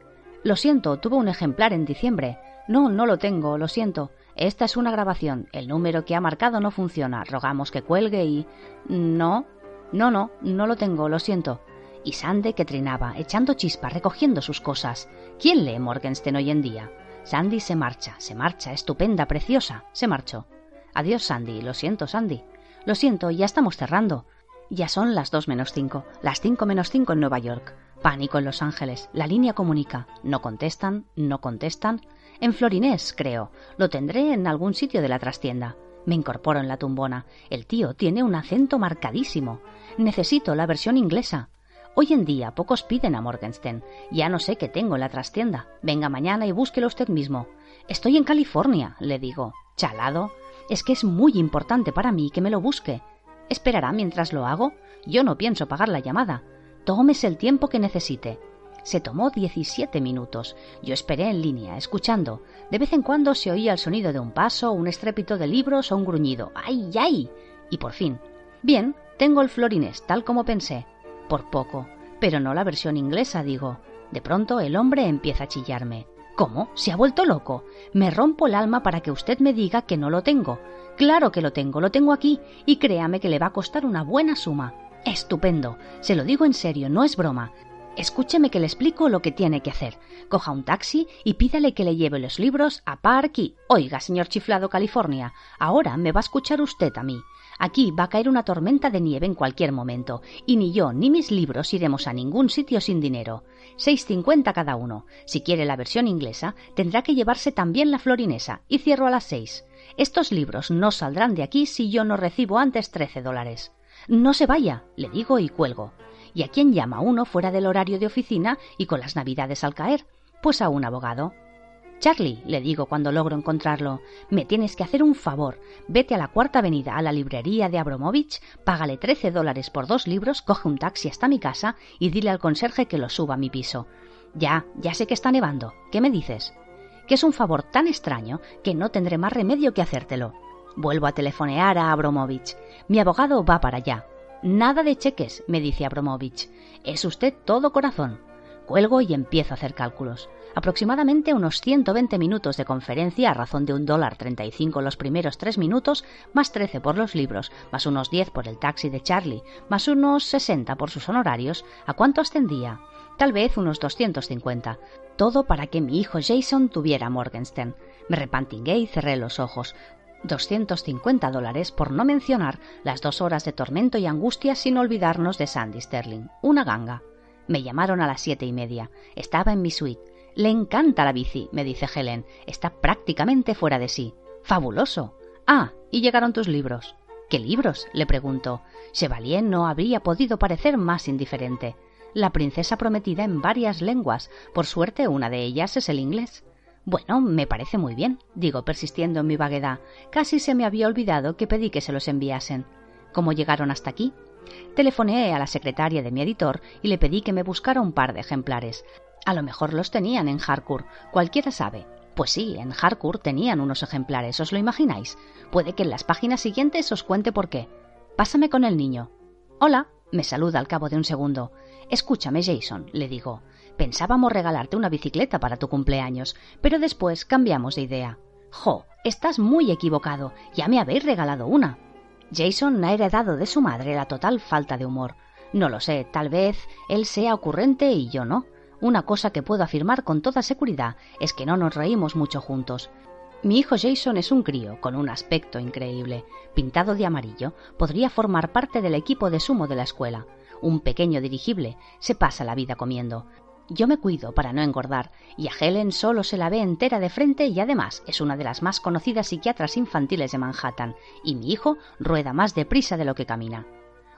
Lo siento, tuvo un ejemplar en diciembre. No, no lo tengo, lo siento. Esta es una grabación. El número que ha marcado no funciona. Rogamos que cuelgue y. No. No, no, no lo tengo, lo siento y Sandy que trinaba, echando chispa, recogiendo sus cosas. ¿Quién lee Morgenstern hoy en día? Sandy se marcha, se marcha, estupenda, preciosa, se marchó. Adiós, Sandy, lo siento, Sandy. Lo siento, ya estamos cerrando. Ya son las dos menos cinco, las cinco menos cinco en Nueva York. Pánico en Los Ángeles. La línea comunica. No contestan, no contestan. En Florinés, creo. Lo tendré en algún sitio de la trastienda. Me incorporo en la tumbona. El tío tiene un acento marcadísimo. Necesito la versión inglesa. Hoy en día pocos piden a Morgenstern. Ya no sé qué tengo en la trastienda. Venga mañana y búsquelo usted mismo. Estoy en California, le digo. Chalado. Es que es muy importante para mí que me lo busque. ¿Esperará mientras lo hago? Yo no pienso pagar la llamada. Tómese el tiempo que necesite. Se tomó diecisiete minutos. Yo esperé en línea, escuchando. De vez en cuando se oía el sonido de un paso, un estrépito de libros o un gruñido. ¡Ay, ay! Y por fin. Bien, tengo el florines, tal como pensé por poco, pero no la versión inglesa, digo. De pronto el hombre empieza a chillarme. ¿Cómo? ¿Se ha vuelto loco? Me rompo el alma para que usted me diga que no lo tengo. Claro que lo tengo, lo tengo aquí, y créame que le va a costar una buena suma. Estupendo. Se lo digo en serio, no es broma. Escúcheme que le explico lo que tiene que hacer. Coja un taxi y pídale que le lleve los libros a Park y... Oiga, señor chiflado California, ahora me va a escuchar usted a mí. Aquí va a caer una tormenta de nieve en cualquier momento, y ni yo ni mis libros iremos a ningún sitio sin dinero. Seis cincuenta cada uno. Si quiere la versión inglesa, tendrá que llevarse también la florinesa, y cierro a las seis. Estos libros no saldrán de aquí si yo no recibo antes trece dólares. No se vaya, le digo y cuelgo. ¿Y a quién llama uno fuera del horario de oficina y con las navidades al caer? Pues a un abogado. Charlie, le digo cuando logro encontrarlo, me tienes que hacer un favor. Vete a la cuarta avenida, a la librería de Abramovich, págale trece dólares por dos libros, coge un taxi hasta mi casa y dile al conserje que lo suba a mi piso. Ya, ya sé que está nevando. ¿Qué me dices? Que es un favor tan extraño que no tendré más remedio que hacértelo. Vuelvo a telefonear a Abramovich. Mi abogado va para allá. Nada de cheques, me dice Abramovich. Es usted todo corazón. Cuelgo y empiezo a hacer cálculos. Aproximadamente unos 120 minutos de conferencia a razón de un dólar 35 los primeros tres minutos, más 13 por los libros, más unos 10 por el taxi de Charlie, más unos 60 por sus honorarios. ¿A cuánto ascendía? Tal vez unos 250. Todo para que mi hijo Jason tuviera Morgenstern. Me repantingué y cerré los ojos. 250 dólares por no mencionar las dos horas de tormento y angustia sin olvidarnos de Sandy Sterling. Una ganga. Me llamaron a las siete y media. Estaba en mi suite. Le encanta la bici, me dice Helen. Está prácticamente fuera de sí. Fabuloso. Ah, y llegaron tus libros. ¿Qué libros? le pregunto. Chevalier no habría podido parecer más indiferente. La princesa prometida en varias lenguas. Por suerte, una de ellas es el inglés. Bueno, me parece muy bien, digo, persistiendo en mi vaguedad. Casi se me había olvidado que pedí que se los enviasen. ¿Cómo llegaron hasta aquí? Telefoneé a la secretaria de mi editor y le pedí que me buscara un par de ejemplares. A lo mejor los tenían en Harcourt, cualquiera sabe. Pues sí, en Harcourt tenían unos ejemplares, ¿os lo imagináis? Puede que en las páginas siguientes os cuente por qué. Pásame con el niño. Hola, me saluda al cabo de un segundo. Escúchame, Jason, le digo. Pensábamos regalarte una bicicleta para tu cumpleaños, pero después cambiamos de idea. Jo, estás muy equivocado. Ya me habéis regalado una. Jason ha heredado de su madre la total falta de humor. No lo sé, tal vez él sea ocurrente y yo no. Una cosa que puedo afirmar con toda seguridad es que no nos reímos mucho juntos. Mi hijo Jason es un crío con un aspecto increíble. Pintado de amarillo, podría formar parte del equipo de sumo de la escuela. Un pequeño dirigible se pasa la vida comiendo. Yo me cuido para no engordar, y a Helen solo se la ve entera de frente y además es una de las más conocidas psiquiatras infantiles de Manhattan, y mi hijo rueda más deprisa de lo que camina.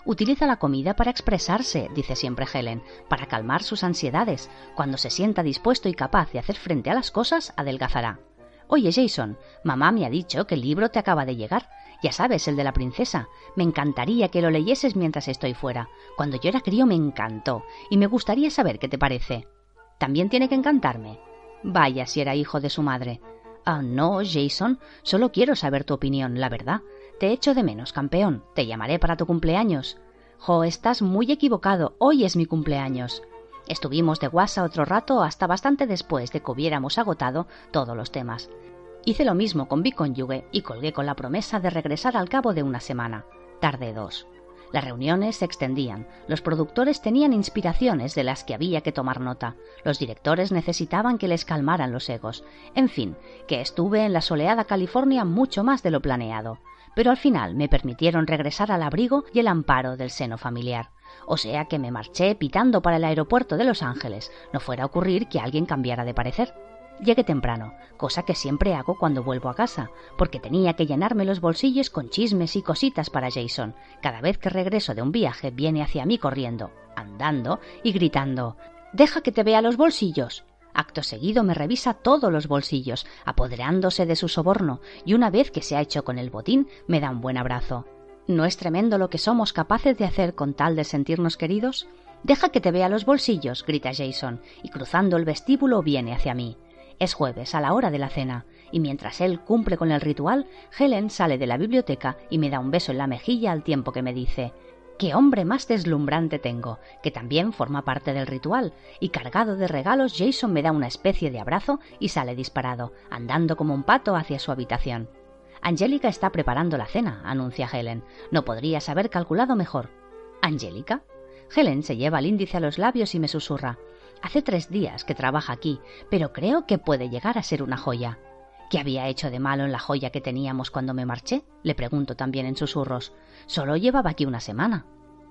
Utiliza la comida para expresarse, dice siempre Helen, para calmar sus ansiedades. Cuando se sienta dispuesto y capaz de hacer frente a las cosas, adelgazará. Oye, Jason, mamá me ha dicho que el libro te acaba de llegar. Ya sabes, el de la princesa. Me encantaría que lo leyeses mientras estoy fuera. Cuando yo era crío me encantó, y me gustaría saber qué te parece. También tiene que encantarme. Vaya si era hijo de su madre. Ah, no, Jason, solo quiero saber tu opinión, la verdad. Te echo de menos, campeón. Te llamaré para tu cumpleaños. Jo, estás muy equivocado. Hoy es mi cumpleaños. Estuvimos de guasa otro rato hasta bastante después de que hubiéramos agotado todos los temas. Hice lo mismo con mi cónyuge y colgué con la promesa de regresar al cabo de una semana. Tarde dos. Las reuniones se extendían, los productores tenían inspiraciones de las que había que tomar nota, los directores necesitaban que les calmaran los egos, en fin, que estuve en la soleada California mucho más de lo planeado, pero al final me permitieron regresar al abrigo y el amparo del seno familiar. O sea que me marché pitando para el aeropuerto de Los Ángeles, no fuera a ocurrir que alguien cambiara de parecer. Llegué temprano, cosa que siempre hago cuando vuelvo a casa, porque tenía que llenarme los bolsillos con chismes y cositas para Jason. Cada vez que regreso de un viaje viene hacia mí corriendo, andando y gritando Deja que te vea los bolsillos. Acto seguido me revisa todos los bolsillos, apoderándose de su soborno, y una vez que se ha hecho con el botín, me da un buen abrazo. ¿No es tremendo lo que somos capaces de hacer con tal de sentirnos queridos? Deja que te vea los bolsillos, grita Jason, y cruzando el vestíbulo viene hacia mí. Es jueves, a la hora de la cena, y mientras él cumple con el ritual, Helen sale de la biblioteca y me da un beso en la mejilla al tiempo que me dice ¡Qué hombre más deslumbrante tengo! que también forma parte del ritual, y cargado de regalos Jason me da una especie de abrazo y sale disparado, andando como un pato hacia su habitación. Angélica está preparando la cena, anuncia Helen. No podrías haber calculado mejor. Angélica. Helen se lleva el índice a los labios y me susurra. Hace tres días que trabaja aquí, pero creo que puede llegar a ser una joya. ¿Qué había hecho de malo en la joya que teníamos cuando me marché? Le pregunto también en susurros. Solo llevaba aquí una semana.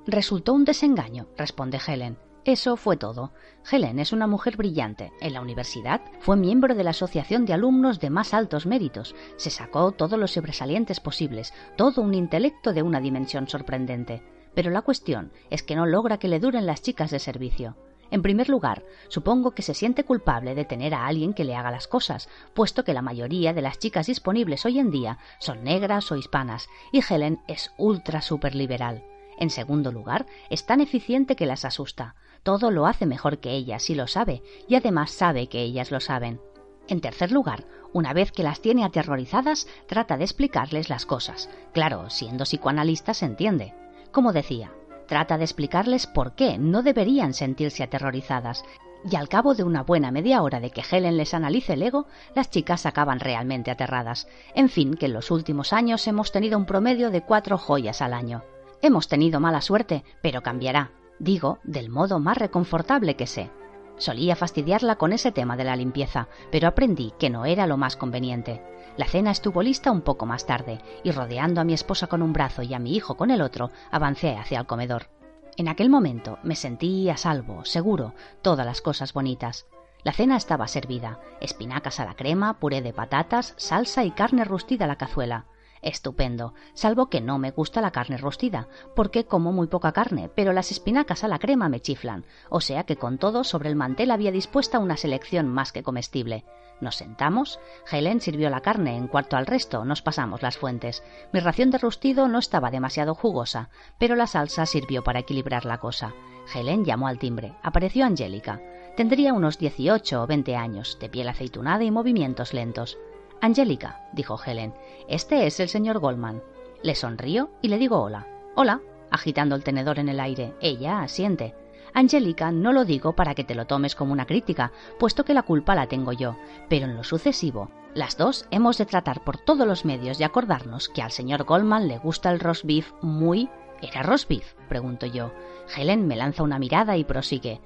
Resultó un desengaño, responde Helen. Eso fue todo. Helen es una mujer brillante. En la universidad fue miembro de la Asociación de Alumnos de más altos méritos. Se sacó todos los sobresalientes posibles, todo un intelecto de una dimensión sorprendente. Pero la cuestión es que no logra que le duren las chicas de servicio. En primer lugar, supongo que se siente culpable de tener a alguien que le haga las cosas, puesto que la mayoría de las chicas disponibles hoy en día son negras o hispanas, y Helen es ultra super liberal. En segundo lugar, es tan eficiente que las asusta. Todo lo hace mejor que ellas y lo sabe, y además sabe que ellas lo saben. En tercer lugar, una vez que las tiene aterrorizadas, trata de explicarles las cosas. Claro, siendo psicoanalista se entiende. Como decía, Trata de explicarles por qué no deberían sentirse aterrorizadas, y al cabo de una buena media hora de que Helen les analice el ego, las chicas acaban realmente aterradas. En fin, que en los últimos años hemos tenido un promedio de cuatro joyas al año. Hemos tenido mala suerte, pero cambiará. Digo, del modo más reconfortable que sé. Solía fastidiarla con ese tema de la limpieza, pero aprendí que no era lo más conveniente. La cena estuvo lista un poco más tarde, y rodeando a mi esposa con un brazo y a mi hijo con el otro, avancé hacia el comedor. En aquel momento me sentí a salvo, seguro, todas las cosas bonitas. La cena estaba servida, espinacas a la crema, puré de patatas, salsa y carne rustida a la cazuela. Estupendo, salvo que no me gusta la carne rostida, porque como muy poca carne, pero las espinacas a la crema me chiflan, o sea que con todo sobre el mantel había dispuesta una selección más que comestible. Nos sentamos, Helen sirvió la carne en cuarto al resto, nos pasamos las fuentes. Mi ración de rustido no estaba demasiado jugosa, pero la salsa sirvió para equilibrar la cosa. Helen llamó al timbre. Apareció Angélica. Tendría unos dieciocho o veinte años, de piel aceitunada y movimientos lentos. Angélica, dijo Helen, este es el señor Goldman. Le sonrío y le digo hola. Hola, agitando el tenedor en el aire. Ella asiente. Angélica, no lo digo para que te lo tomes como una crítica, puesto que la culpa la tengo yo, pero en lo sucesivo, las dos hemos de tratar por todos los medios y acordarnos que al señor Goldman le gusta el roast beef muy... ¿Era roast beef? pregunto yo. Helen me lanza una mirada y prosigue.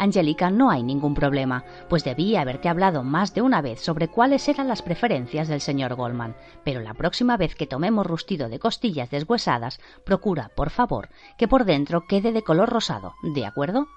Angélica, no hay ningún problema, pues debía haberte hablado más de una vez sobre cuáles eran las preferencias del señor Goldman, pero la próxima vez que tomemos rustido de costillas deshuesadas, procura, por favor, que por dentro quede de color rosado, ¿de acuerdo?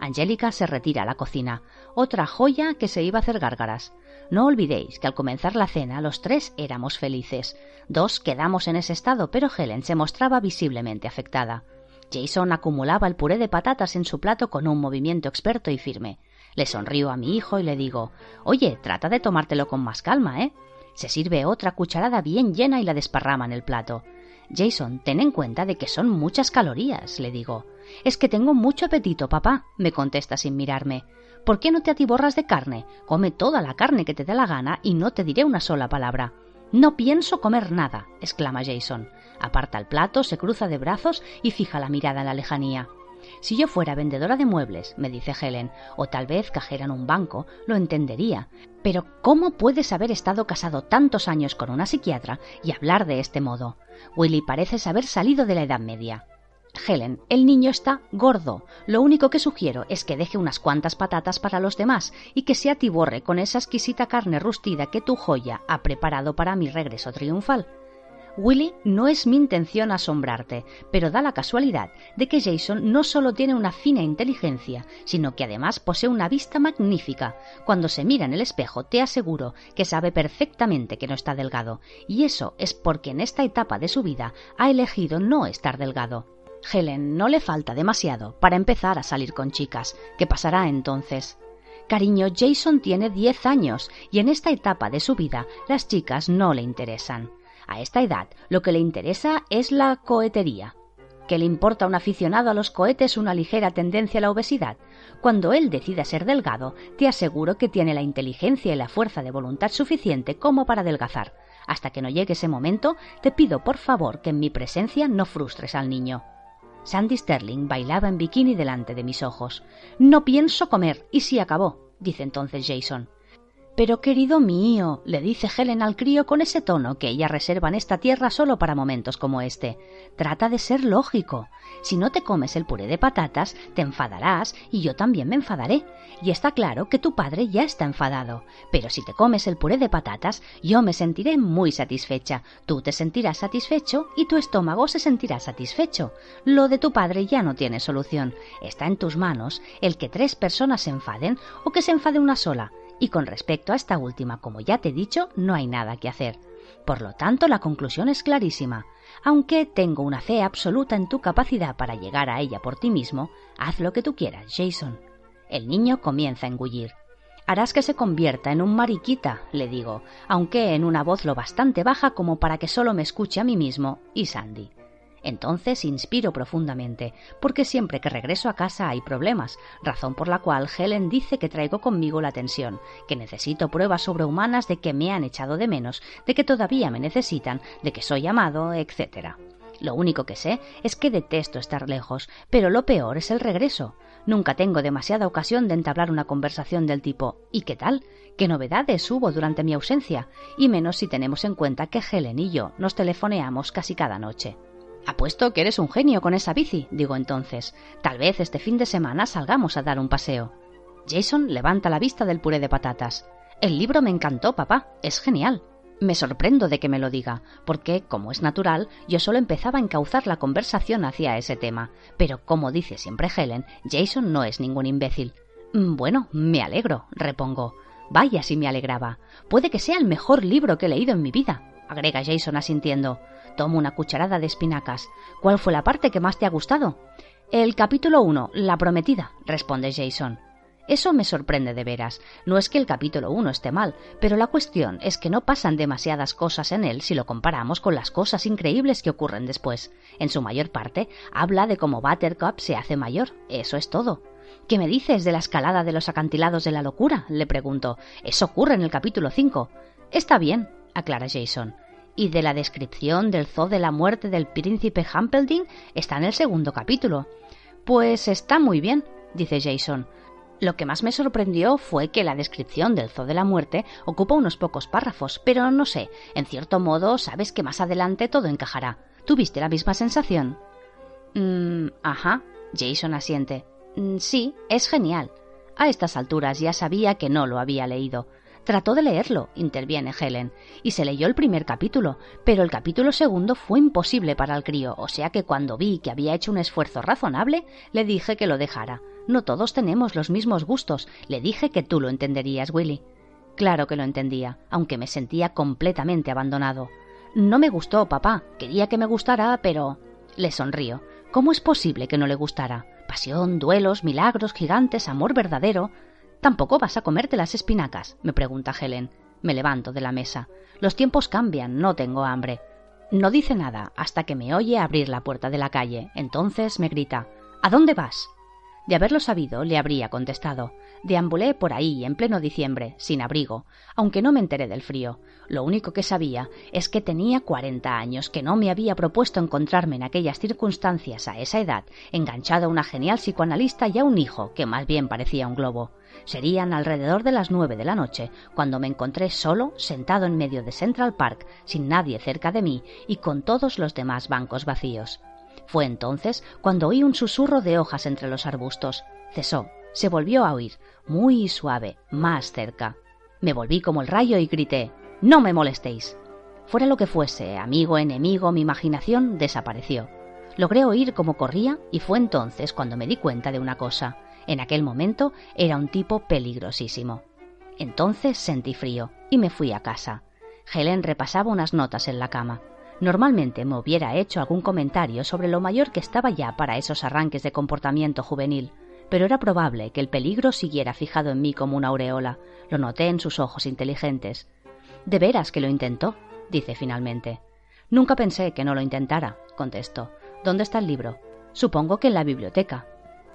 Angélica se retira a la cocina, otra joya que se iba a hacer gárgaras. No olvidéis que al comenzar la cena los tres éramos felices. Dos quedamos en ese estado, pero Helen se mostraba visiblemente afectada. Jason acumulaba el puré de patatas en su plato con un movimiento experto y firme. Le sonrío a mi hijo y le digo Oye, trata de tomártelo con más calma, ¿eh? Se sirve otra cucharada bien llena y la desparrama en el plato. Jason, ten en cuenta de que son muchas calorías, le digo. Es que tengo mucho apetito, papá, me contesta sin mirarme. ¿Por qué no te atiborras de carne? Come toda la carne que te dé la gana y no te diré una sola palabra. No pienso comer nada, exclama Jason. Aparta el plato, se cruza de brazos y fija la mirada en la lejanía. Si yo fuera vendedora de muebles, me dice Helen, o tal vez cajera en un banco, lo entendería. Pero ¿cómo puedes haber estado casado tantos años con una psiquiatra y hablar de este modo? Willy parece haber salido de la Edad Media. Helen, el niño está gordo. Lo único que sugiero es que deje unas cuantas patatas para los demás y que se atiborre con esa exquisita carne rustida que tu joya ha preparado para mi regreso triunfal. Willy, no es mi intención asombrarte, pero da la casualidad de que Jason no solo tiene una fina inteligencia, sino que además posee una vista magnífica. Cuando se mira en el espejo, te aseguro que sabe perfectamente que no está delgado, y eso es porque en esta etapa de su vida ha elegido no estar delgado. Helen no le falta demasiado para empezar a salir con chicas. ¿Qué pasará entonces? Cariño, Jason tiene diez años y en esta etapa de su vida las chicas no le interesan. A esta edad lo que le interesa es la cohetería. ¿Qué le importa a un aficionado a los cohetes una ligera tendencia a la obesidad? Cuando él decida ser delgado, te aseguro que tiene la inteligencia y la fuerza de voluntad suficiente como para adelgazar. Hasta que no llegue ese momento, te pido por favor que en mi presencia no frustres al niño. Sandy Sterling bailaba en bikini delante de mis ojos. No pienso comer, y si acabó, dice entonces Jason. Pero querido mío, le dice Helen al crío con ese tono que ella reserva en esta tierra solo para momentos como este. Trata de ser lógico. Si no te comes el puré de patatas, te enfadarás y yo también me enfadaré. Y está claro que tu padre ya está enfadado. Pero si te comes el puré de patatas, yo me sentiré muy satisfecha, tú te sentirás satisfecho y tu estómago se sentirá satisfecho. Lo de tu padre ya no tiene solución. Está en tus manos el que tres personas se enfaden o que se enfade una sola y con respecto a esta última, como ya te he dicho, no hay nada que hacer. Por lo tanto, la conclusión es clarísima. Aunque tengo una fe absoluta en tu capacidad para llegar a ella por ti mismo, haz lo que tú quieras, Jason. El niño comienza a engullir. Harás que se convierta en un mariquita, le digo, aunque en una voz lo bastante baja como para que solo me escuche a mí mismo y Sandy. Entonces inspiro profundamente, porque siempre que regreso a casa hay problemas, razón por la cual Helen dice que traigo conmigo la tensión, que necesito pruebas sobrehumanas de que me han echado de menos, de que todavía me necesitan, de que soy amado, etc. Lo único que sé es que detesto estar lejos, pero lo peor es el regreso. Nunca tengo demasiada ocasión de entablar una conversación del tipo ¿y qué tal? ¿Qué novedades hubo durante mi ausencia? Y menos si tenemos en cuenta que Helen y yo nos telefoneamos casi cada noche. Apuesto que eres un genio con esa bici, digo entonces. Tal vez este fin de semana salgamos a dar un paseo. Jason levanta la vista del puré de patatas. El libro me encantó, papá. Es genial. Me sorprendo de que me lo diga, porque, como es natural, yo solo empezaba a encauzar la conversación hacia ese tema. Pero, como dice siempre Helen, Jason no es ningún imbécil. Mm, bueno, me alegro, repongo. Vaya si me alegraba. Puede que sea el mejor libro que he leído en mi vida, agrega Jason asintiendo. Tomo una cucharada de espinacas. ¿Cuál fue la parte que más te ha gustado? El capítulo 1, La prometida, responde Jason. Eso me sorprende de veras. No es que el capítulo 1 esté mal, pero la cuestión es que no pasan demasiadas cosas en él si lo comparamos con las cosas increíbles que ocurren después. En su mayor parte, habla de cómo Buttercup se hace mayor. Eso es todo. ¿Qué me dices de la escalada de los acantilados de la locura? le pregunto. Eso ocurre en el capítulo 5. Está bien, aclara Jason y de la descripción del zoo de la muerte del príncipe Humpelding está en el segundo capítulo. Pues está muy bien, dice Jason. Lo que más me sorprendió fue que la descripción del zoo de la muerte ocupa unos pocos párrafos, pero no sé, en cierto modo sabes que más adelante todo encajará. ¿Tuviste la misma sensación? Mm, ajá, Jason asiente. Mm, sí, es genial. A estas alturas ya sabía que no lo había leído. Trató de leerlo, interviene Helen, y se leyó el primer capítulo, pero el capítulo segundo fue imposible para el crío, o sea que cuando vi que había hecho un esfuerzo razonable, le dije que lo dejara. No todos tenemos los mismos gustos, le dije que tú lo entenderías, Willy. Claro que lo entendía, aunque me sentía completamente abandonado. No me gustó, papá. Quería que me gustara, pero. Le sonrío. ¿Cómo es posible que no le gustara? Pasión, duelos, milagros, gigantes, amor verdadero. ¿Tampoco vas a comerte las espinacas? me pregunta Helen. Me levanto de la mesa. Los tiempos cambian, no tengo hambre. No dice nada hasta que me oye abrir la puerta de la calle. Entonces me grita ¿A dónde vas? De haberlo sabido, le habría contestado. Deambulé por ahí en pleno diciembre, sin abrigo, aunque no me enteré del frío. Lo único que sabía es que tenía cuarenta años, que no me había propuesto encontrarme en aquellas circunstancias a esa edad, enganchado a una genial psicoanalista y a un hijo que más bien parecía un globo. Serían alrededor de las nueve de la noche cuando me encontré solo, sentado en medio de Central Park, sin nadie cerca de mí y con todos los demás bancos vacíos. Fue entonces cuando oí un susurro de hojas entre los arbustos. Cesó, se volvió a oír, muy suave, más cerca. Me volví como el rayo y grité No me molestéis. Fuera lo que fuese, amigo, enemigo, mi imaginación desapareció. Logré oír cómo corría y fue entonces cuando me di cuenta de una cosa. En aquel momento era un tipo peligrosísimo. Entonces sentí frío y me fui a casa. Helen repasaba unas notas en la cama. Normalmente me hubiera hecho algún comentario sobre lo mayor que estaba ya para esos arranques de comportamiento juvenil, pero era probable que el peligro siguiera fijado en mí como una aureola. Lo noté en sus ojos inteligentes. De veras que lo intentó, dice finalmente. Nunca pensé que no lo intentara, contestó. ¿Dónde está el libro? Supongo que en la biblioteca.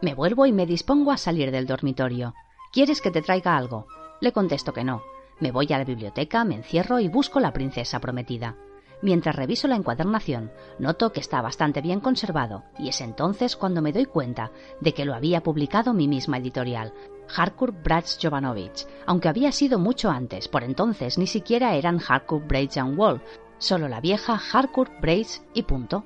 Me vuelvo y me dispongo a salir del dormitorio. ¿Quieres que te traiga algo? Le contesto que no. Me voy a la biblioteca, me encierro y busco la princesa prometida. Mientras reviso la encuadernación, noto que está bastante bien conservado, y es entonces cuando me doy cuenta de que lo había publicado mi misma editorial, Harcourt Brads Jovanovich, aunque había sido mucho antes, por entonces ni siquiera eran Harcourt Braids and Wall, solo la vieja Harcourt Braids y punto.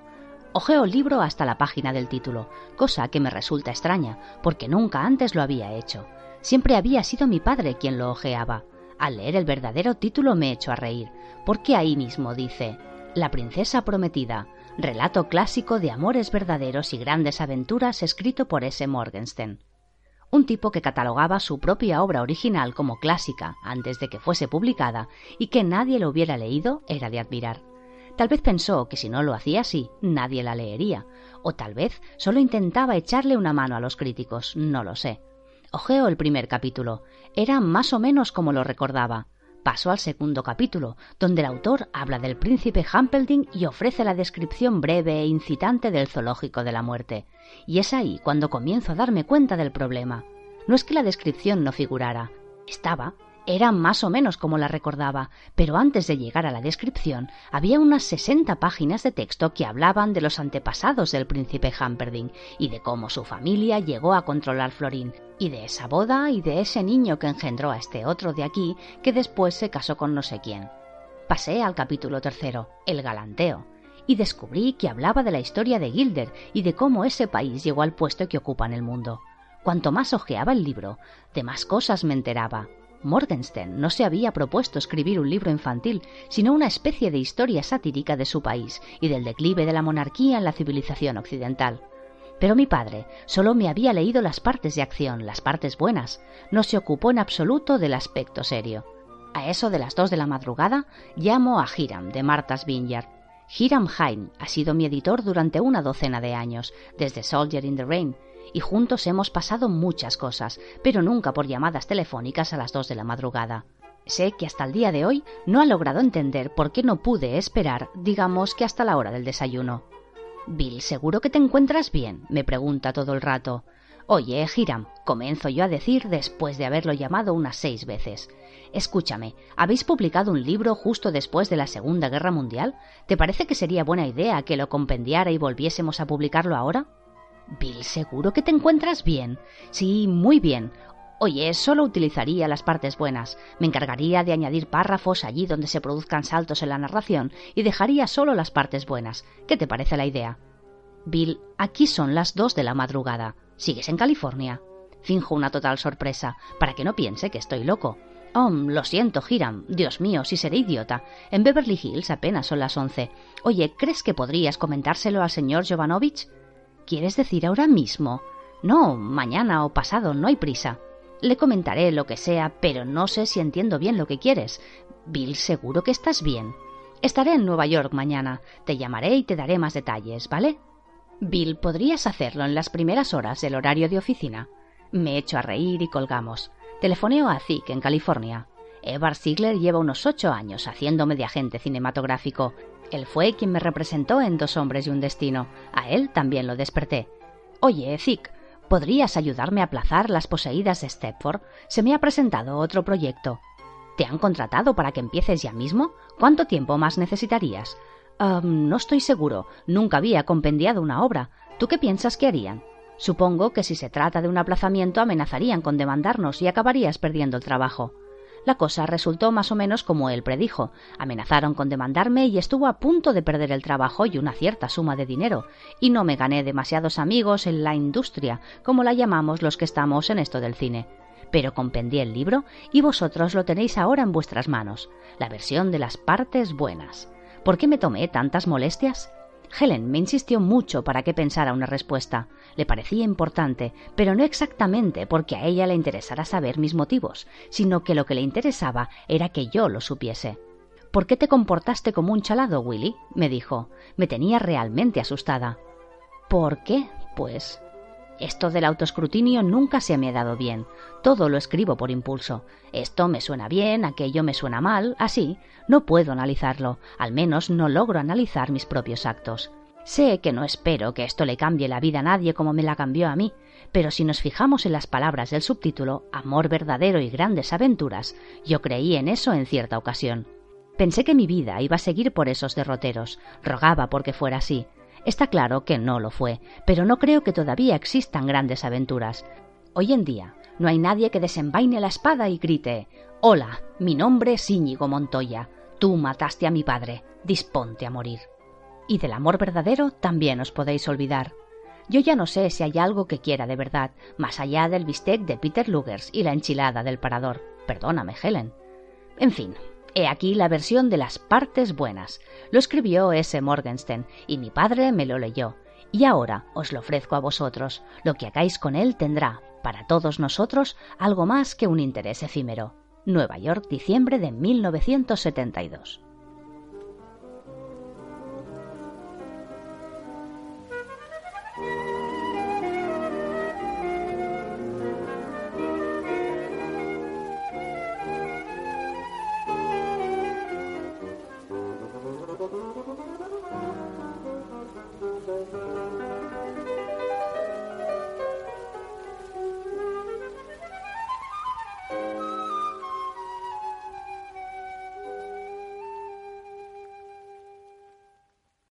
Ojeo el libro hasta la página del título, cosa que me resulta extraña, porque nunca antes lo había hecho. Siempre había sido mi padre quien lo ojeaba. Al leer el verdadero título me echo a reír, porque ahí mismo dice La princesa prometida, relato clásico de amores verdaderos y grandes aventuras escrito por S. Morgenstern. Un tipo que catalogaba su propia obra original como clásica antes de que fuese publicada y que nadie lo hubiera leído era de admirar. Tal vez pensó que si no lo hacía así, nadie la leería, o tal vez solo intentaba echarle una mano a los críticos, no lo sé. Ojeo el primer capítulo. Era más o menos como lo recordaba. Paso al segundo capítulo, donde el autor habla del príncipe Humpelding y ofrece la descripción breve e incitante del zoológico de la muerte. Y es ahí cuando comienzo a darme cuenta del problema. No es que la descripción no figurara, estaba, era más o menos como la recordaba, pero antes de llegar a la descripción había unas sesenta páginas de texto que hablaban de los antepasados del príncipe Humperdinck y de cómo su familia llegó a controlar Florín, y de esa boda y de ese niño que engendró a este otro de aquí que después se casó con no sé quién. Pasé al capítulo tercero, el galanteo, y descubrí que hablaba de la historia de Gilder y de cómo ese país llegó al puesto que ocupa en el mundo. Cuanto más hojeaba el libro, de más cosas me enteraba, Morgenstern no se había propuesto escribir un libro infantil, sino una especie de historia satírica de su país y del declive de la monarquía en la civilización occidental. Pero mi padre solo me había leído las partes de acción, las partes buenas, no se ocupó en absoluto del aspecto serio. A eso de las dos de la madrugada llamo a Hiram de Martha's Vineyard. Hiram Hine ha sido mi editor durante una docena de años, desde Soldier in the Rain, y juntos hemos pasado muchas cosas, pero nunca por llamadas telefónicas a las dos de la madrugada. Sé que hasta el día de hoy no ha logrado entender por qué no pude esperar, digamos que hasta la hora del desayuno. Bill, ¿seguro que te encuentras bien? me pregunta todo el rato. Oye, Hiram, comienzo yo a decir después de haberlo llamado unas seis veces. Escúchame, ¿habéis publicado un libro justo después de la Segunda Guerra Mundial? ¿Te parece que sería buena idea que lo compendiara y volviésemos a publicarlo ahora? Bill, ¿seguro que te encuentras bien? Sí, muy bien. Oye, solo utilizaría las partes buenas. Me encargaría de añadir párrafos allí donde se produzcan saltos en la narración y dejaría solo las partes buenas. ¿Qué te parece la idea? Bill, aquí son las dos de la madrugada. ¿Sigues en California? Finjo una total sorpresa, para que no piense que estoy loco. Oh, lo siento, Hiram. Dios mío, si seré idiota. En Beverly Hills apenas son las once. Oye, ¿crees que podrías comentárselo al señor Jovanovich? ¿Quieres decir ahora mismo? No, mañana o pasado, no hay prisa. Le comentaré lo que sea, pero no sé si entiendo bien lo que quieres. Bill, seguro que estás bien. Estaré en Nueva York mañana. Te llamaré y te daré más detalles, ¿vale? Bill, ¿podrías hacerlo en las primeras horas del horario de oficina? Me echo a reír y colgamos. Telefoneo a Zick, en California. Evar Ziegler lleva unos ocho años haciéndome de agente cinematográfico él fue quien me representó en Dos hombres y un destino. A él también lo desperté. Oye, Zick, ¿podrías ayudarme a aplazar las poseídas de Stepford? Se me ha presentado otro proyecto. ¿Te han contratado para que empieces ya mismo? ¿Cuánto tiempo más necesitarías? no estoy seguro. Nunca había compendiado una obra. ¿Tú qué piensas que harían? Supongo que si se trata de un aplazamiento amenazarían con demandarnos y acabarías perdiendo el trabajo. La cosa resultó más o menos como él predijo. Amenazaron con demandarme y estuvo a punto de perder el trabajo y una cierta suma de dinero, y no me gané demasiados amigos en la industria, como la llamamos los que estamos en esto del cine. Pero compendí el libro y vosotros lo tenéis ahora en vuestras manos, la versión de las partes buenas. ¿Por qué me tomé tantas molestias? Helen me insistió mucho para que pensara una respuesta. Le parecía importante, pero no exactamente porque a ella le interesara saber mis motivos, sino que lo que le interesaba era que yo lo supiese. ¿Por qué te comportaste como un chalado, Willy? me dijo. Me tenía realmente asustada. ¿Por qué? Pues esto del autoescrutinio nunca se me ha dado bien. Todo lo escribo por impulso. Esto me suena bien, aquello me suena mal, así. No puedo analizarlo, al menos no logro analizar mis propios actos. Sé que no espero que esto le cambie la vida a nadie como me la cambió a mí, pero si nos fijamos en las palabras del subtítulo Amor verdadero y grandes aventuras, yo creí en eso en cierta ocasión. Pensé que mi vida iba a seguir por esos derroteros. Rogaba porque fuera así. Está claro que no lo fue, pero no creo que todavía existan grandes aventuras. Hoy en día no hay nadie que desenvaine la espada y grite Hola, mi nombre es Íñigo Montoya. Tú mataste a mi padre. Disponte a morir. Y del amor verdadero también os podéis olvidar. Yo ya no sé si hay algo que quiera de verdad, más allá del bistec de Peter Lugers y la enchilada del parador. Perdóname, Helen. En fin, he aquí la versión de las partes buenas. Lo escribió S. Morgenstern y mi padre me lo leyó. Y ahora os lo ofrezco a vosotros. Lo que hagáis con él tendrá, para todos nosotros, algo más que un interés efímero. Nueva York, diciembre de 1972.